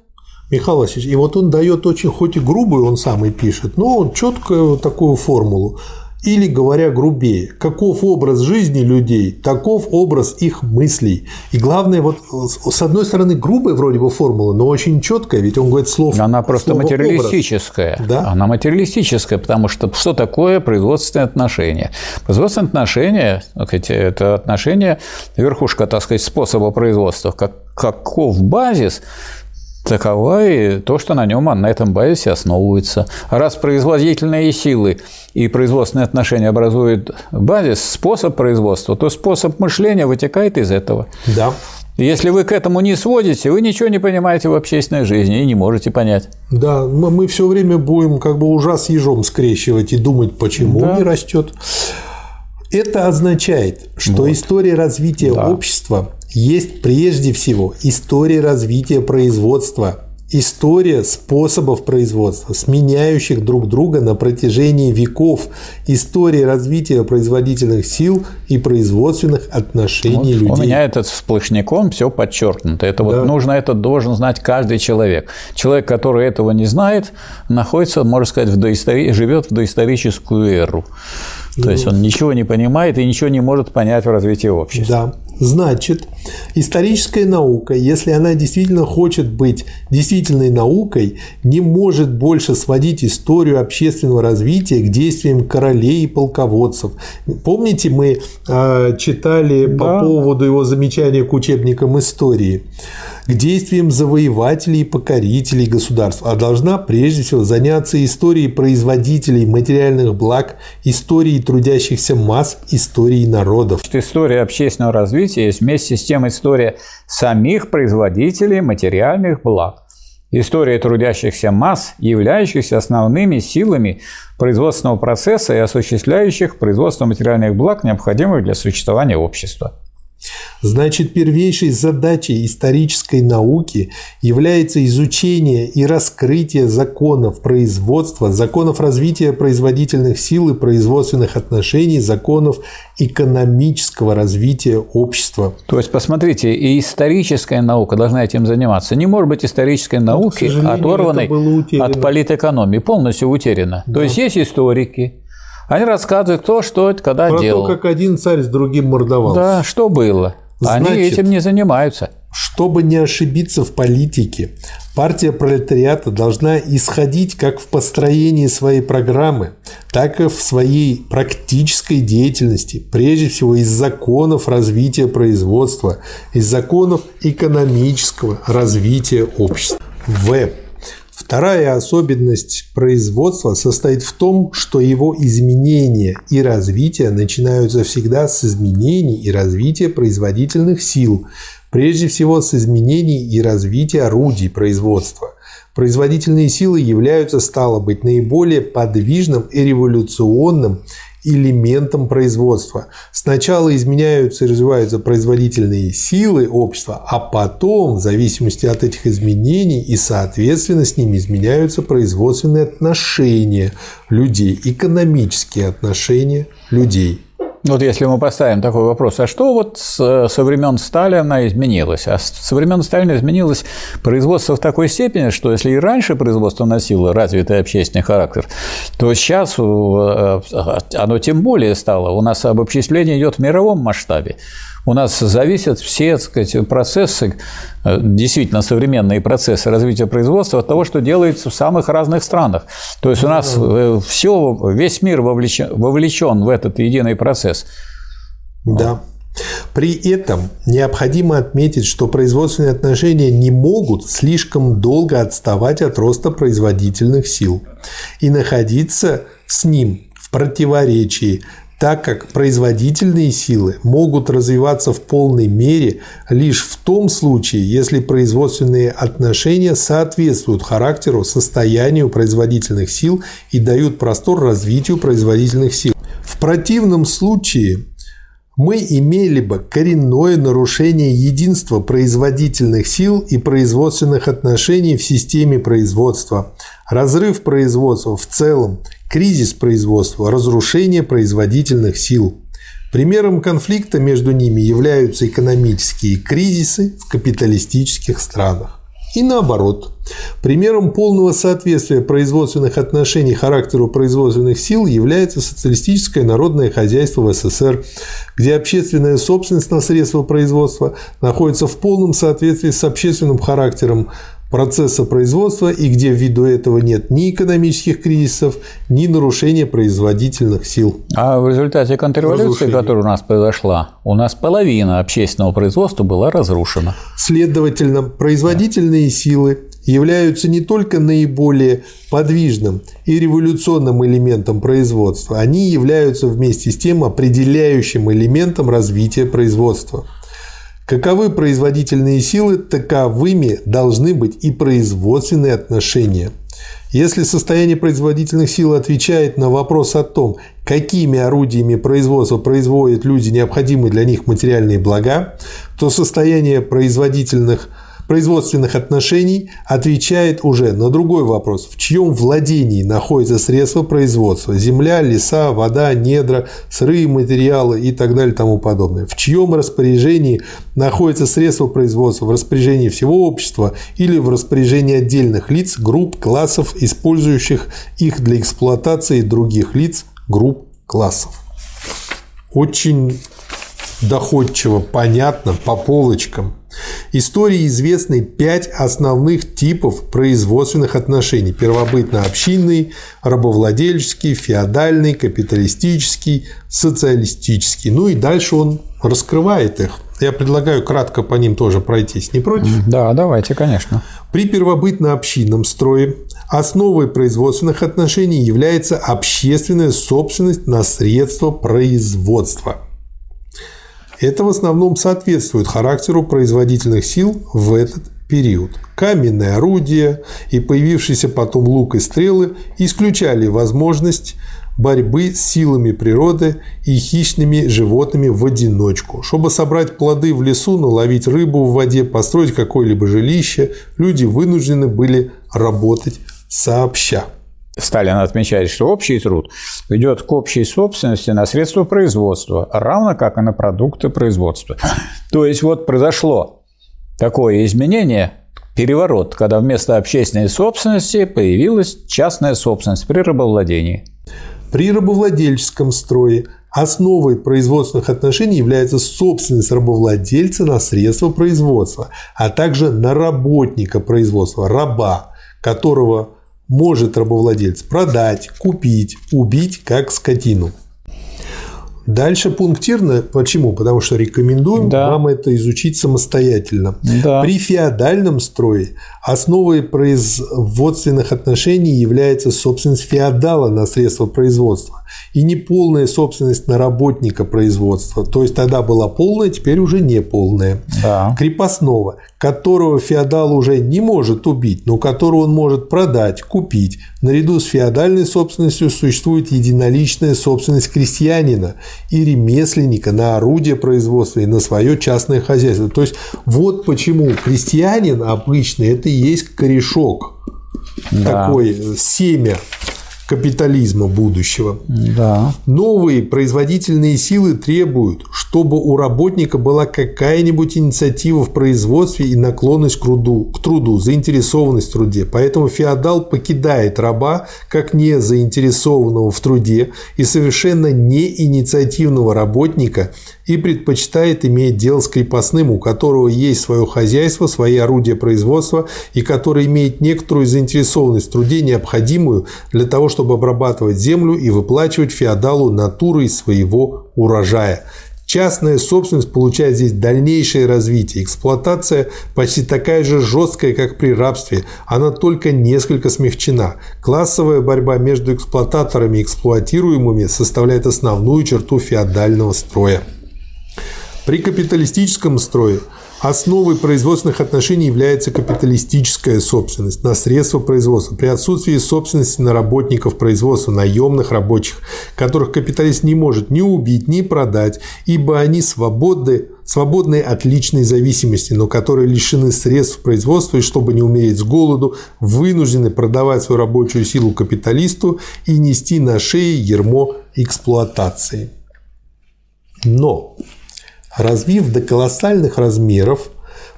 Speaker 1: Михаил Васильевич, и вот он дает очень, хоть и грубую, он сам и пишет, но он четкую такую формулу. Или, говоря грубее, каков образ жизни людей, таков образ их мыслей. И главное, вот с одной стороны, грубая вроде бы формула, но очень четкая, ведь он говорит слово
Speaker 2: Она просто слово материалистическая.
Speaker 1: Образ. Да?
Speaker 2: Она материалистическая, потому что что такое производственные отношения? Производственные отношения – это отношения, верхушка, так сказать, способа производства, как, каков базис, Таково и то, что на нем, на этом базисе основывается. Раз производительные силы и производственные отношения образуют базис, способ производства, то способ мышления вытекает из этого.
Speaker 1: Да.
Speaker 2: Если вы к этому не сводите, вы ничего не понимаете в общественной жизни и не можете понять.
Speaker 1: Да, мы все время будем как бы ужас ежом скрещивать и думать, почему да. не растет. Это означает, что вот. история развития да. общества есть прежде всего история развития производства, история способов производства, сменяющих друг друга на протяжении веков, история развития производительных сил и производственных отношений вот людей.
Speaker 2: У меня это сплошняком все подчеркнуто. Это да. вот нужно, это должен знать каждый человек. Человек, который этого не знает, находится, можно сказать, в доистори... живет в доисторическую эру. То ну, есть он ничего не понимает и ничего не может понять в развитии общества.
Speaker 1: Да. Значит, историческая наука, если она действительно хочет быть действительной наукой, не может больше сводить историю общественного развития к действиям королей и полководцев. Помните, мы э, читали да. по поводу его замечания к учебникам истории к действиям завоевателей и покорителей государств, а должна прежде всего заняться историей производителей материальных благ, историей трудящихся масс, историей народов.
Speaker 2: История общественного развития есть вместе с тем история самих производителей материальных благ. История трудящихся масс, являющихся основными силами производственного процесса и осуществляющих производство материальных благ, необходимых для существования общества.
Speaker 1: Значит, первейшей задачей исторической науки является изучение и раскрытие законов производства, законов развития производительных сил и производственных отношений, законов экономического развития общества.
Speaker 2: То есть, посмотрите, и историческая наука должна этим заниматься. Не может быть исторической науки, оторванной от политэкономии, полностью утеряна. Да. То есть, есть историки, они рассказывают, кто что это когда
Speaker 1: Про
Speaker 2: делал.
Speaker 1: то, как один царь с другим мордовался.
Speaker 2: Да, что было. Значит, Они этим не занимаются.
Speaker 1: Чтобы не ошибиться в политике, партия пролетариата должна исходить как в построении своей программы, так и в своей практической деятельности, прежде всего из законов развития производства, из законов экономического развития общества. В. Вторая особенность производства состоит в том, что его изменения и развитие начинаются всегда с изменений и развития производительных сил, прежде всего с изменений и развития орудий производства. Производительные силы являются, стало быть, наиболее подвижным и революционным элементом производства. Сначала изменяются и развиваются производительные силы общества, а потом, в зависимости от этих изменений и соответственно с ними изменяются производственные отношения людей, экономические отношения людей.
Speaker 2: Вот если мы поставим такой вопрос, а что вот со времен Сталина изменилось? А со времен Сталина изменилось производство в такой степени, что если и раньше производство носило развитый общественный характер, то сейчас э, оно тем более стало. У нас обобщение идет в мировом масштабе. У нас зависят все так сказать, процессы, э, действительно современные процессы развития производства от того, что делается в самых разных странах. То есть у нас э, все, весь мир вовлечен, вовлечен в этот единый процесс.
Speaker 1: Да. При этом необходимо отметить, что производственные отношения не могут слишком долго отставать от роста производительных сил и находиться с ним в противоречии, так как производительные силы могут развиваться в полной мере лишь в том случае, если производственные отношения соответствуют характеру, состоянию производительных сил и дают простор развитию производительных сил. В противном случае мы имели бы коренное нарушение единства производительных сил и производственных отношений в системе производства, разрыв производства в целом, кризис производства, разрушение производительных сил. Примером конфликта между ними являются экономические кризисы в капиталистических странах. И наоборот. Примером полного соответствия производственных отношений характеру производственных сил является социалистическое народное хозяйство в СССР, где общественная собственность на средства производства находится в полном соответствии с общественным характером процесса производства и где ввиду этого нет ни экономических кризисов, ни нарушения производительных сил.
Speaker 2: А в результате контрреволюции, которая у нас произошла, у нас половина общественного производства была разрушена.
Speaker 1: Следовательно, производительные силы являются не только наиболее подвижным и революционным элементом производства, они являются вместе с тем определяющим элементом развития производства. Каковы производительные силы, таковыми должны быть и производственные отношения. Если состояние производительных сил отвечает на вопрос о том, какими орудиями производства производят люди необходимые для них материальные блага, то состояние производительных производственных отношений отвечает уже на другой вопрос. В чьем владении находятся средства производства? Земля, леса, вода, недра, сырые материалы и так далее и тому подобное. В чьем распоряжении находятся средства производства? В распоряжении всего общества или в распоряжении отдельных лиц, групп, классов, использующих их для эксплуатации других лиц, групп, классов. Очень доходчиво, понятно, по полочкам – Истории известны пять основных типов производственных отношений. Первобытно-общинный, рабовладельческий, феодальный, капиталистический, социалистический. Ну и дальше он раскрывает их. Я предлагаю кратко по ним тоже пройтись. Не против?
Speaker 2: Да, давайте, конечно.
Speaker 1: При первобытно-общинном строе основой производственных отношений является общественная собственность на средства производства. Это в основном соответствует характеру производительных сил в этот период. Каменные орудия и появившиеся потом лук и стрелы исключали возможность борьбы с силами природы и хищными животными в одиночку. Чтобы собрать плоды в лесу, наловить рыбу в воде, построить какое-либо жилище, люди вынуждены были работать сообща.
Speaker 2: Сталин отмечает, что общий труд ведет к общей собственности на средства производства, равно как и на продукты производства. То есть вот произошло такое изменение, переворот, когда вместо общественной собственности появилась частная собственность при рабовладении.
Speaker 1: При рабовладельческом строе основой производственных отношений является собственность рабовладельца на средства производства, а также на работника производства, раба, которого может рабовладелец продать, купить, убить как скотину. Дальше пунктирно. Почему? Потому что рекомендуем да. вам это изучить самостоятельно. Да. При феодальном строе основой производственных отношений является собственность феодала на средства производства и неполная собственность на работника производства. То есть тогда была полная, теперь уже не полная. Да. Крепостного, которого феодал уже не может убить, но которого он может продать, купить. Наряду с феодальной собственностью существует единоличная собственность крестьянина и ремесленника на орудие производства и на свое частное хозяйство. То есть вот почему крестьянин обычный это и есть корешок, да. такое семя капитализма будущего.
Speaker 2: Да.
Speaker 1: Новые производительные силы требуют, чтобы у работника была какая-нибудь инициатива в производстве и наклонность к труду, к труду, заинтересованность в труде. Поэтому феодал покидает раба как не заинтересованного в труде и совершенно не инициативного работника и предпочитает иметь дело с крепостным, у которого есть свое хозяйство, свои орудия производства и который имеет некоторую заинтересованность в труде, необходимую для того, чтобы обрабатывать землю и выплачивать феодалу натурой своего урожая. Частная собственность получает здесь дальнейшее развитие. Эксплуатация почти такая же жесткая, как при рабстве. Она только несколько смягчена. Классовая борьба между эксплуататорами и эксплуатируемыми составляет основную черту феодального строя. При капиталистическом строе Основой производственных отношений является капиталистическая собственность на средства производства. При отсутствии собственности на работников производства, наемных рабочих, которых капиталист не может ни убить, ни продать, ибо они свободны, свободны от личной зависимости, но которые лишены средств производства и, чтобы не умереть с голоду, вынуждены продавать свою рабочую силу капиталисту и нести на шее ермо эксплуатации. Но Развив до колоссальных размеров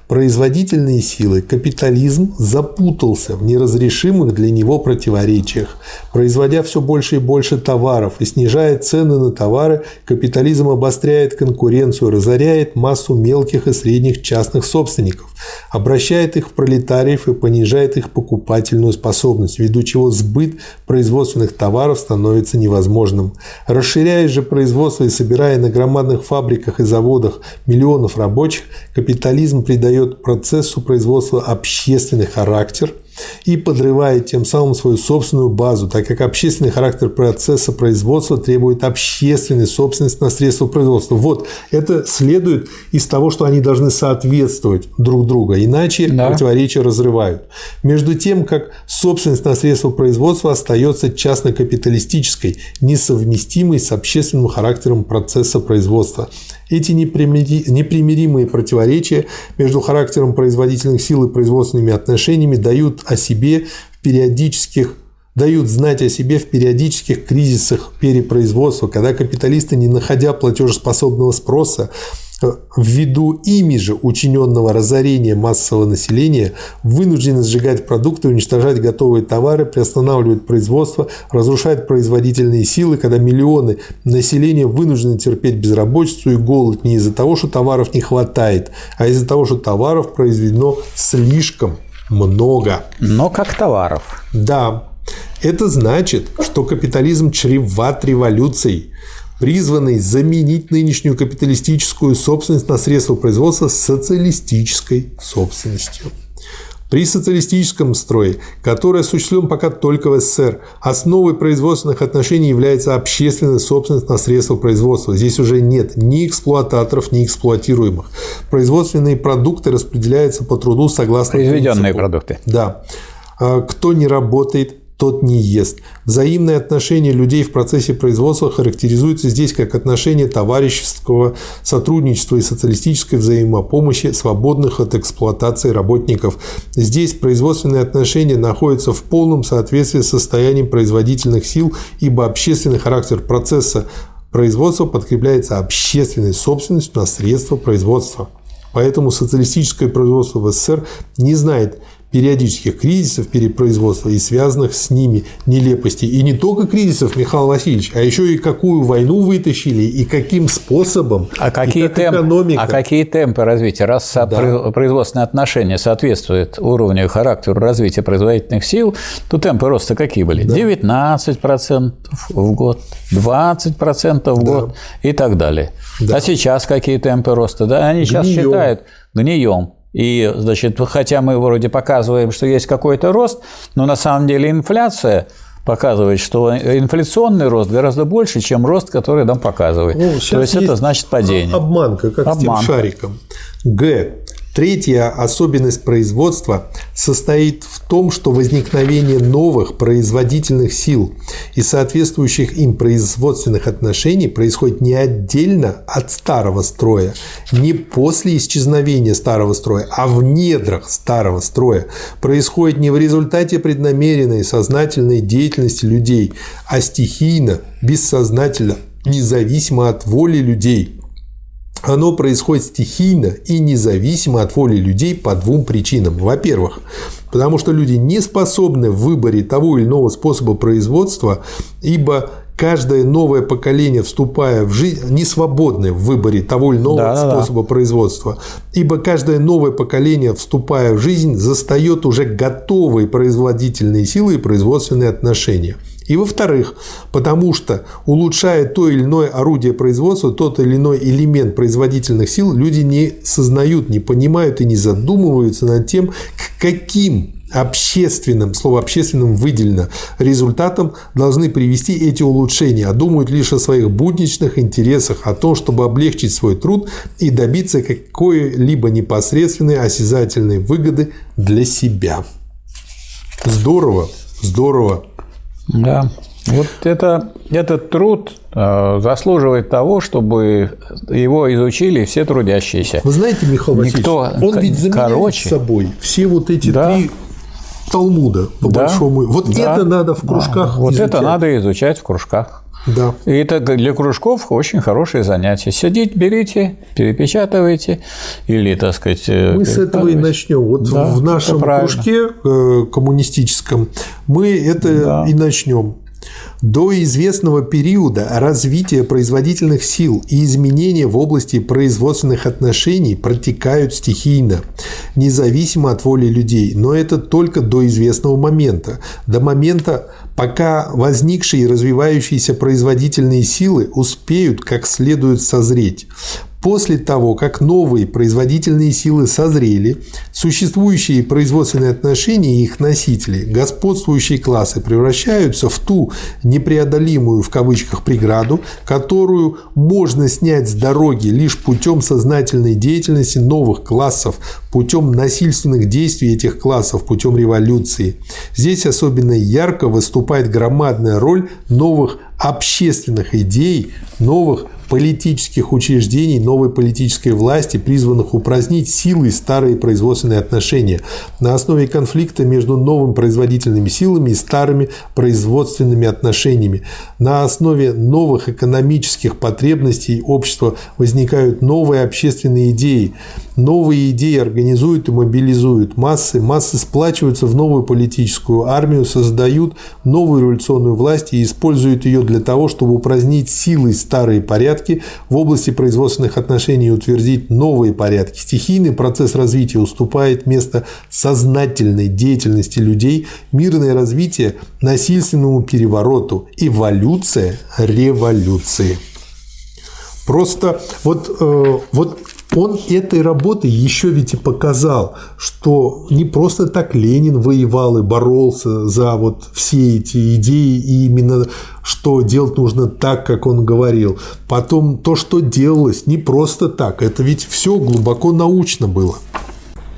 Speaker 1: производительные силы, капитализм запутался в неразрешимых для него противоречиях. Производя все больше и больше товаров и снижая цены на товары, капитализм обостряет конкуренцию, разоряет массу мелких и средних частных собственников, обращает их в пролетариев и понижает их покупательную способность, ввиду чего сбыт производственных товаров становится невозможным. Расширяя же производство и собирая на громадных фабриках и заводах миллионов рабочих, капитализм придает придает процессу производства общественный характер и подрывает тем самым свою собственную базу, так как общественный характер процесса производства требует общественной собственности на средства производства. Вот это следует из того, что они должны соответствовать друг другу, иначе да. противоречия разрывают. Между тем, как собственность на средства производства остается частно-капиталистической, несовместимой с общественным характером процесса производства. Эти непримиримые противоречия между характером производительных сил и производственными отношениями дают о себе в периодических дают знать о себе в периодических кризисах перепроизводства, когда капиталисты, не находя платежеспособного спроса, ввиду ими же учиненного разорения массового населения вынуждены сжигать продукты, уничтожать готовые товары, приостанавливать производство, разрушать производительные силы, когда миллионы населения вынуждены терпеть безработицу и голод не из-за того, что товаров не хватает, а из-за того, что товаров произведено слишком много.
Speaker 2: Но как товаров.
Speaker 1: Да. Это значит, что капитализм чреват революцией – призванный заменить нынешнюю капиталистическую собственность на средства производства социалистической собственностью. При социалистическом строе, который осуществлен пока только в СССР, основой производственных отношений является общественная собственность на средства производства. Здесь уже нет ни эксплуататоров, ни эксплуатируемых. Производственные продукты распределяются по труду согласно
Speaker 2: Произведенные принципу. продукты.
Speaker 1: Да. А кто не работает, тот не ест. Взаимные отношения людей в процессе производства характеризуются здесь как отношения товарищеского сотрудничества и социалистической взаимопомощи, свободных от эксплуатации работников. Здесь производственные отношения находятся в полном соответствии с состоянием производительных сил, ибо общественный характер процесса производства подкрепляется общественной собственностью на средства производства. Поэтому социалистическое производство в СССР не знает периодических кризисов перепроизводства и связанных с ними нелепостей. И не только кризисов, Михаил Васильевич, а еще и какую войну вытащили, и каким способом,
Speaker 2: а какие,
Speaker 1: как
Speaker 2: темп, экономика. а какие темпы развития? Раз да. производственные отношения соответствуют уровню и характеру развития производительных сил, то темпы роста какие были? Да. 19% в год, 20% в да. год и так далее. Да. А сейчас какие темпы роста? Да, они сейчас Гнием. считают гнием. И, значит, хотя мы вроде показываем, что есть какой-то рост, но на самом деле инфляция показывает, что инфляционный рост гораздо больше, чем рост, который нам показывает. Ну, То есть, есть это значит падение.
Speaker 1: Обманка, как Обманка. с тем шариком. Г. Третья особенность производства состоит в том, что возникновение новых производительных сил и соответствующих им производственных отношений происходит не отдельно от старого строя, не после исчезновения старого строя, а в недрах старого строя. Происходит не в результате преднамеренной сознательной деятельности людей, а стихийно, бессознательно, независимо от воли людей – оно происходит стихийно и независимо от воли людей по двум причинам. Во-первых, потому что люди не способны в выборе того или иного способа производства, ибо каждое новое поколение, вступая в жизнь, не свободны в выборе того или иного да, способа да. производства, ибо каждое новое поколение, вступая в жизнь, застает уже готовые производительные силы и производственные отношения – И во-вторых, потому что улучшая то или иное орудие производства, тот или иной элемент производительных сил, люди не сознают, не понимают и не задумываются над тем, к каким общественным, слово общественным выделено, результатом должны привести эти улучшения, а думают лишь о своих будничных интересах, о том, чтобы облегчить свой труд и добиться какой-либо непосредственной осязательной выгоды для себя. Здорово, здорово.
Speaker 2: Да. Вот это, этот труд э, заслуживает того, чтобы его изучили все трудящиеся.
Speaker 1: Вы знаете, Михаил Никто, Васильевич, он ведь заменяет короче, собой все вот эти да. три Талмуда, по да, большому. Вот да, это надо в кружках
Speaker 2: да. Вот изучать. это надо изучать в кружках.
Speaker 1: Да.
Speaker 2: И это для кружков очень хорошее занятие. Сидите, берите, перепечатывайте или, так сказать...
Speaker 1: Э, мы с этого и начнем. Вот да, в нашем кружке э, коммунистическом мы это да. и начнем. До известного периода развития производительных сил и изменения в области производственных отношений протекают стихийно, независимо от воли людей, но это только до известного момента, до момента, пока возникшие и развивающиеся производительные силы успеют как следует созреть. После того, как новые производительные силы созрели, существующие производственные отношения и их носители, господствующие классы превращаются в ту непреодолимую в кавычках преграду, которую можно снять с дороги лишь путем сознательной деятельности новых классов, путем насильственных действий этих классов, путем революции. Здесь особенно ярко выступает громадная роль новых общественных идей, новых политических учреждений новой политической власти, призванных упразднить силой старые производственные отношения на основе конфликта между новыми производительными силами и старыми производственными отношениями. На основе новых экономических потребностей общества возникают новые общественные идеи. Новые идеи организуют и мобилизуют массы, массы сплачиваются в новую политическую армию, создают новую революционную власть и используют ее для того, чтобы упразднить силой старые порядки порядки в области производственных отношений утвердить новые порядки. Стихийный процесс развития уступает место сознательной деятельности людей, мирное развитие насильственному перевороту, эволюция революции. Просто вот, э, вот он этой работой еще ведь и показал, что не просто так Ленин воевал и боролся за вот все эти идеи, и именно что делать нужно так, как он говорил. Потом то, что делалось, не просто так, это ведь все глубоко научно было.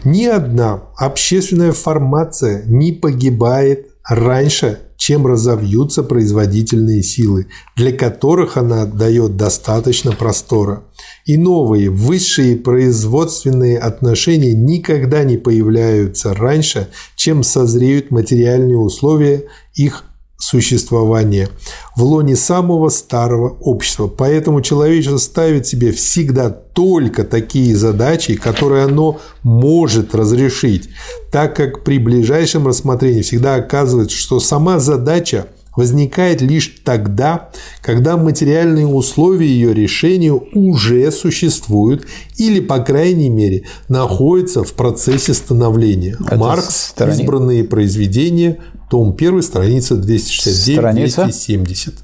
Speaker 1: Ни одна общественная формация не погибает раньше, чем разовьются производительные силы, для которых она дает достаточно простора. И новые, высшие производственные отношения никогда не появляются раньше, чем созреют материальные условия их существования в лоне самого старого общества. Поэтому человечество ставит себе всегда только такие задачи, которые оно может разрешить, так как при ближайшем рассмотрении всегда оказывается, что сама задача возникает лишь тогда, когда материальные условия ее решения уже существуют или, по крайней мере, находятся в процессе становления. Это Маркс, страни... избранные произведения, том 1, страница 269-270.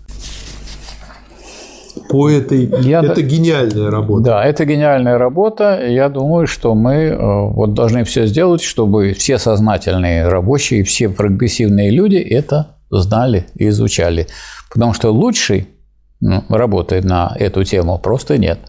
Speaker 1: По этой, Я... это гениальная работа.
Speaker 2: Да, это гениальная работа. Я думаю, что мы э, вот должны все сделать, чтобы все сознательные рабочие, все прогрессивные люди это знали и изучали. Потому что лучший ну, работает на эту тему просто нет.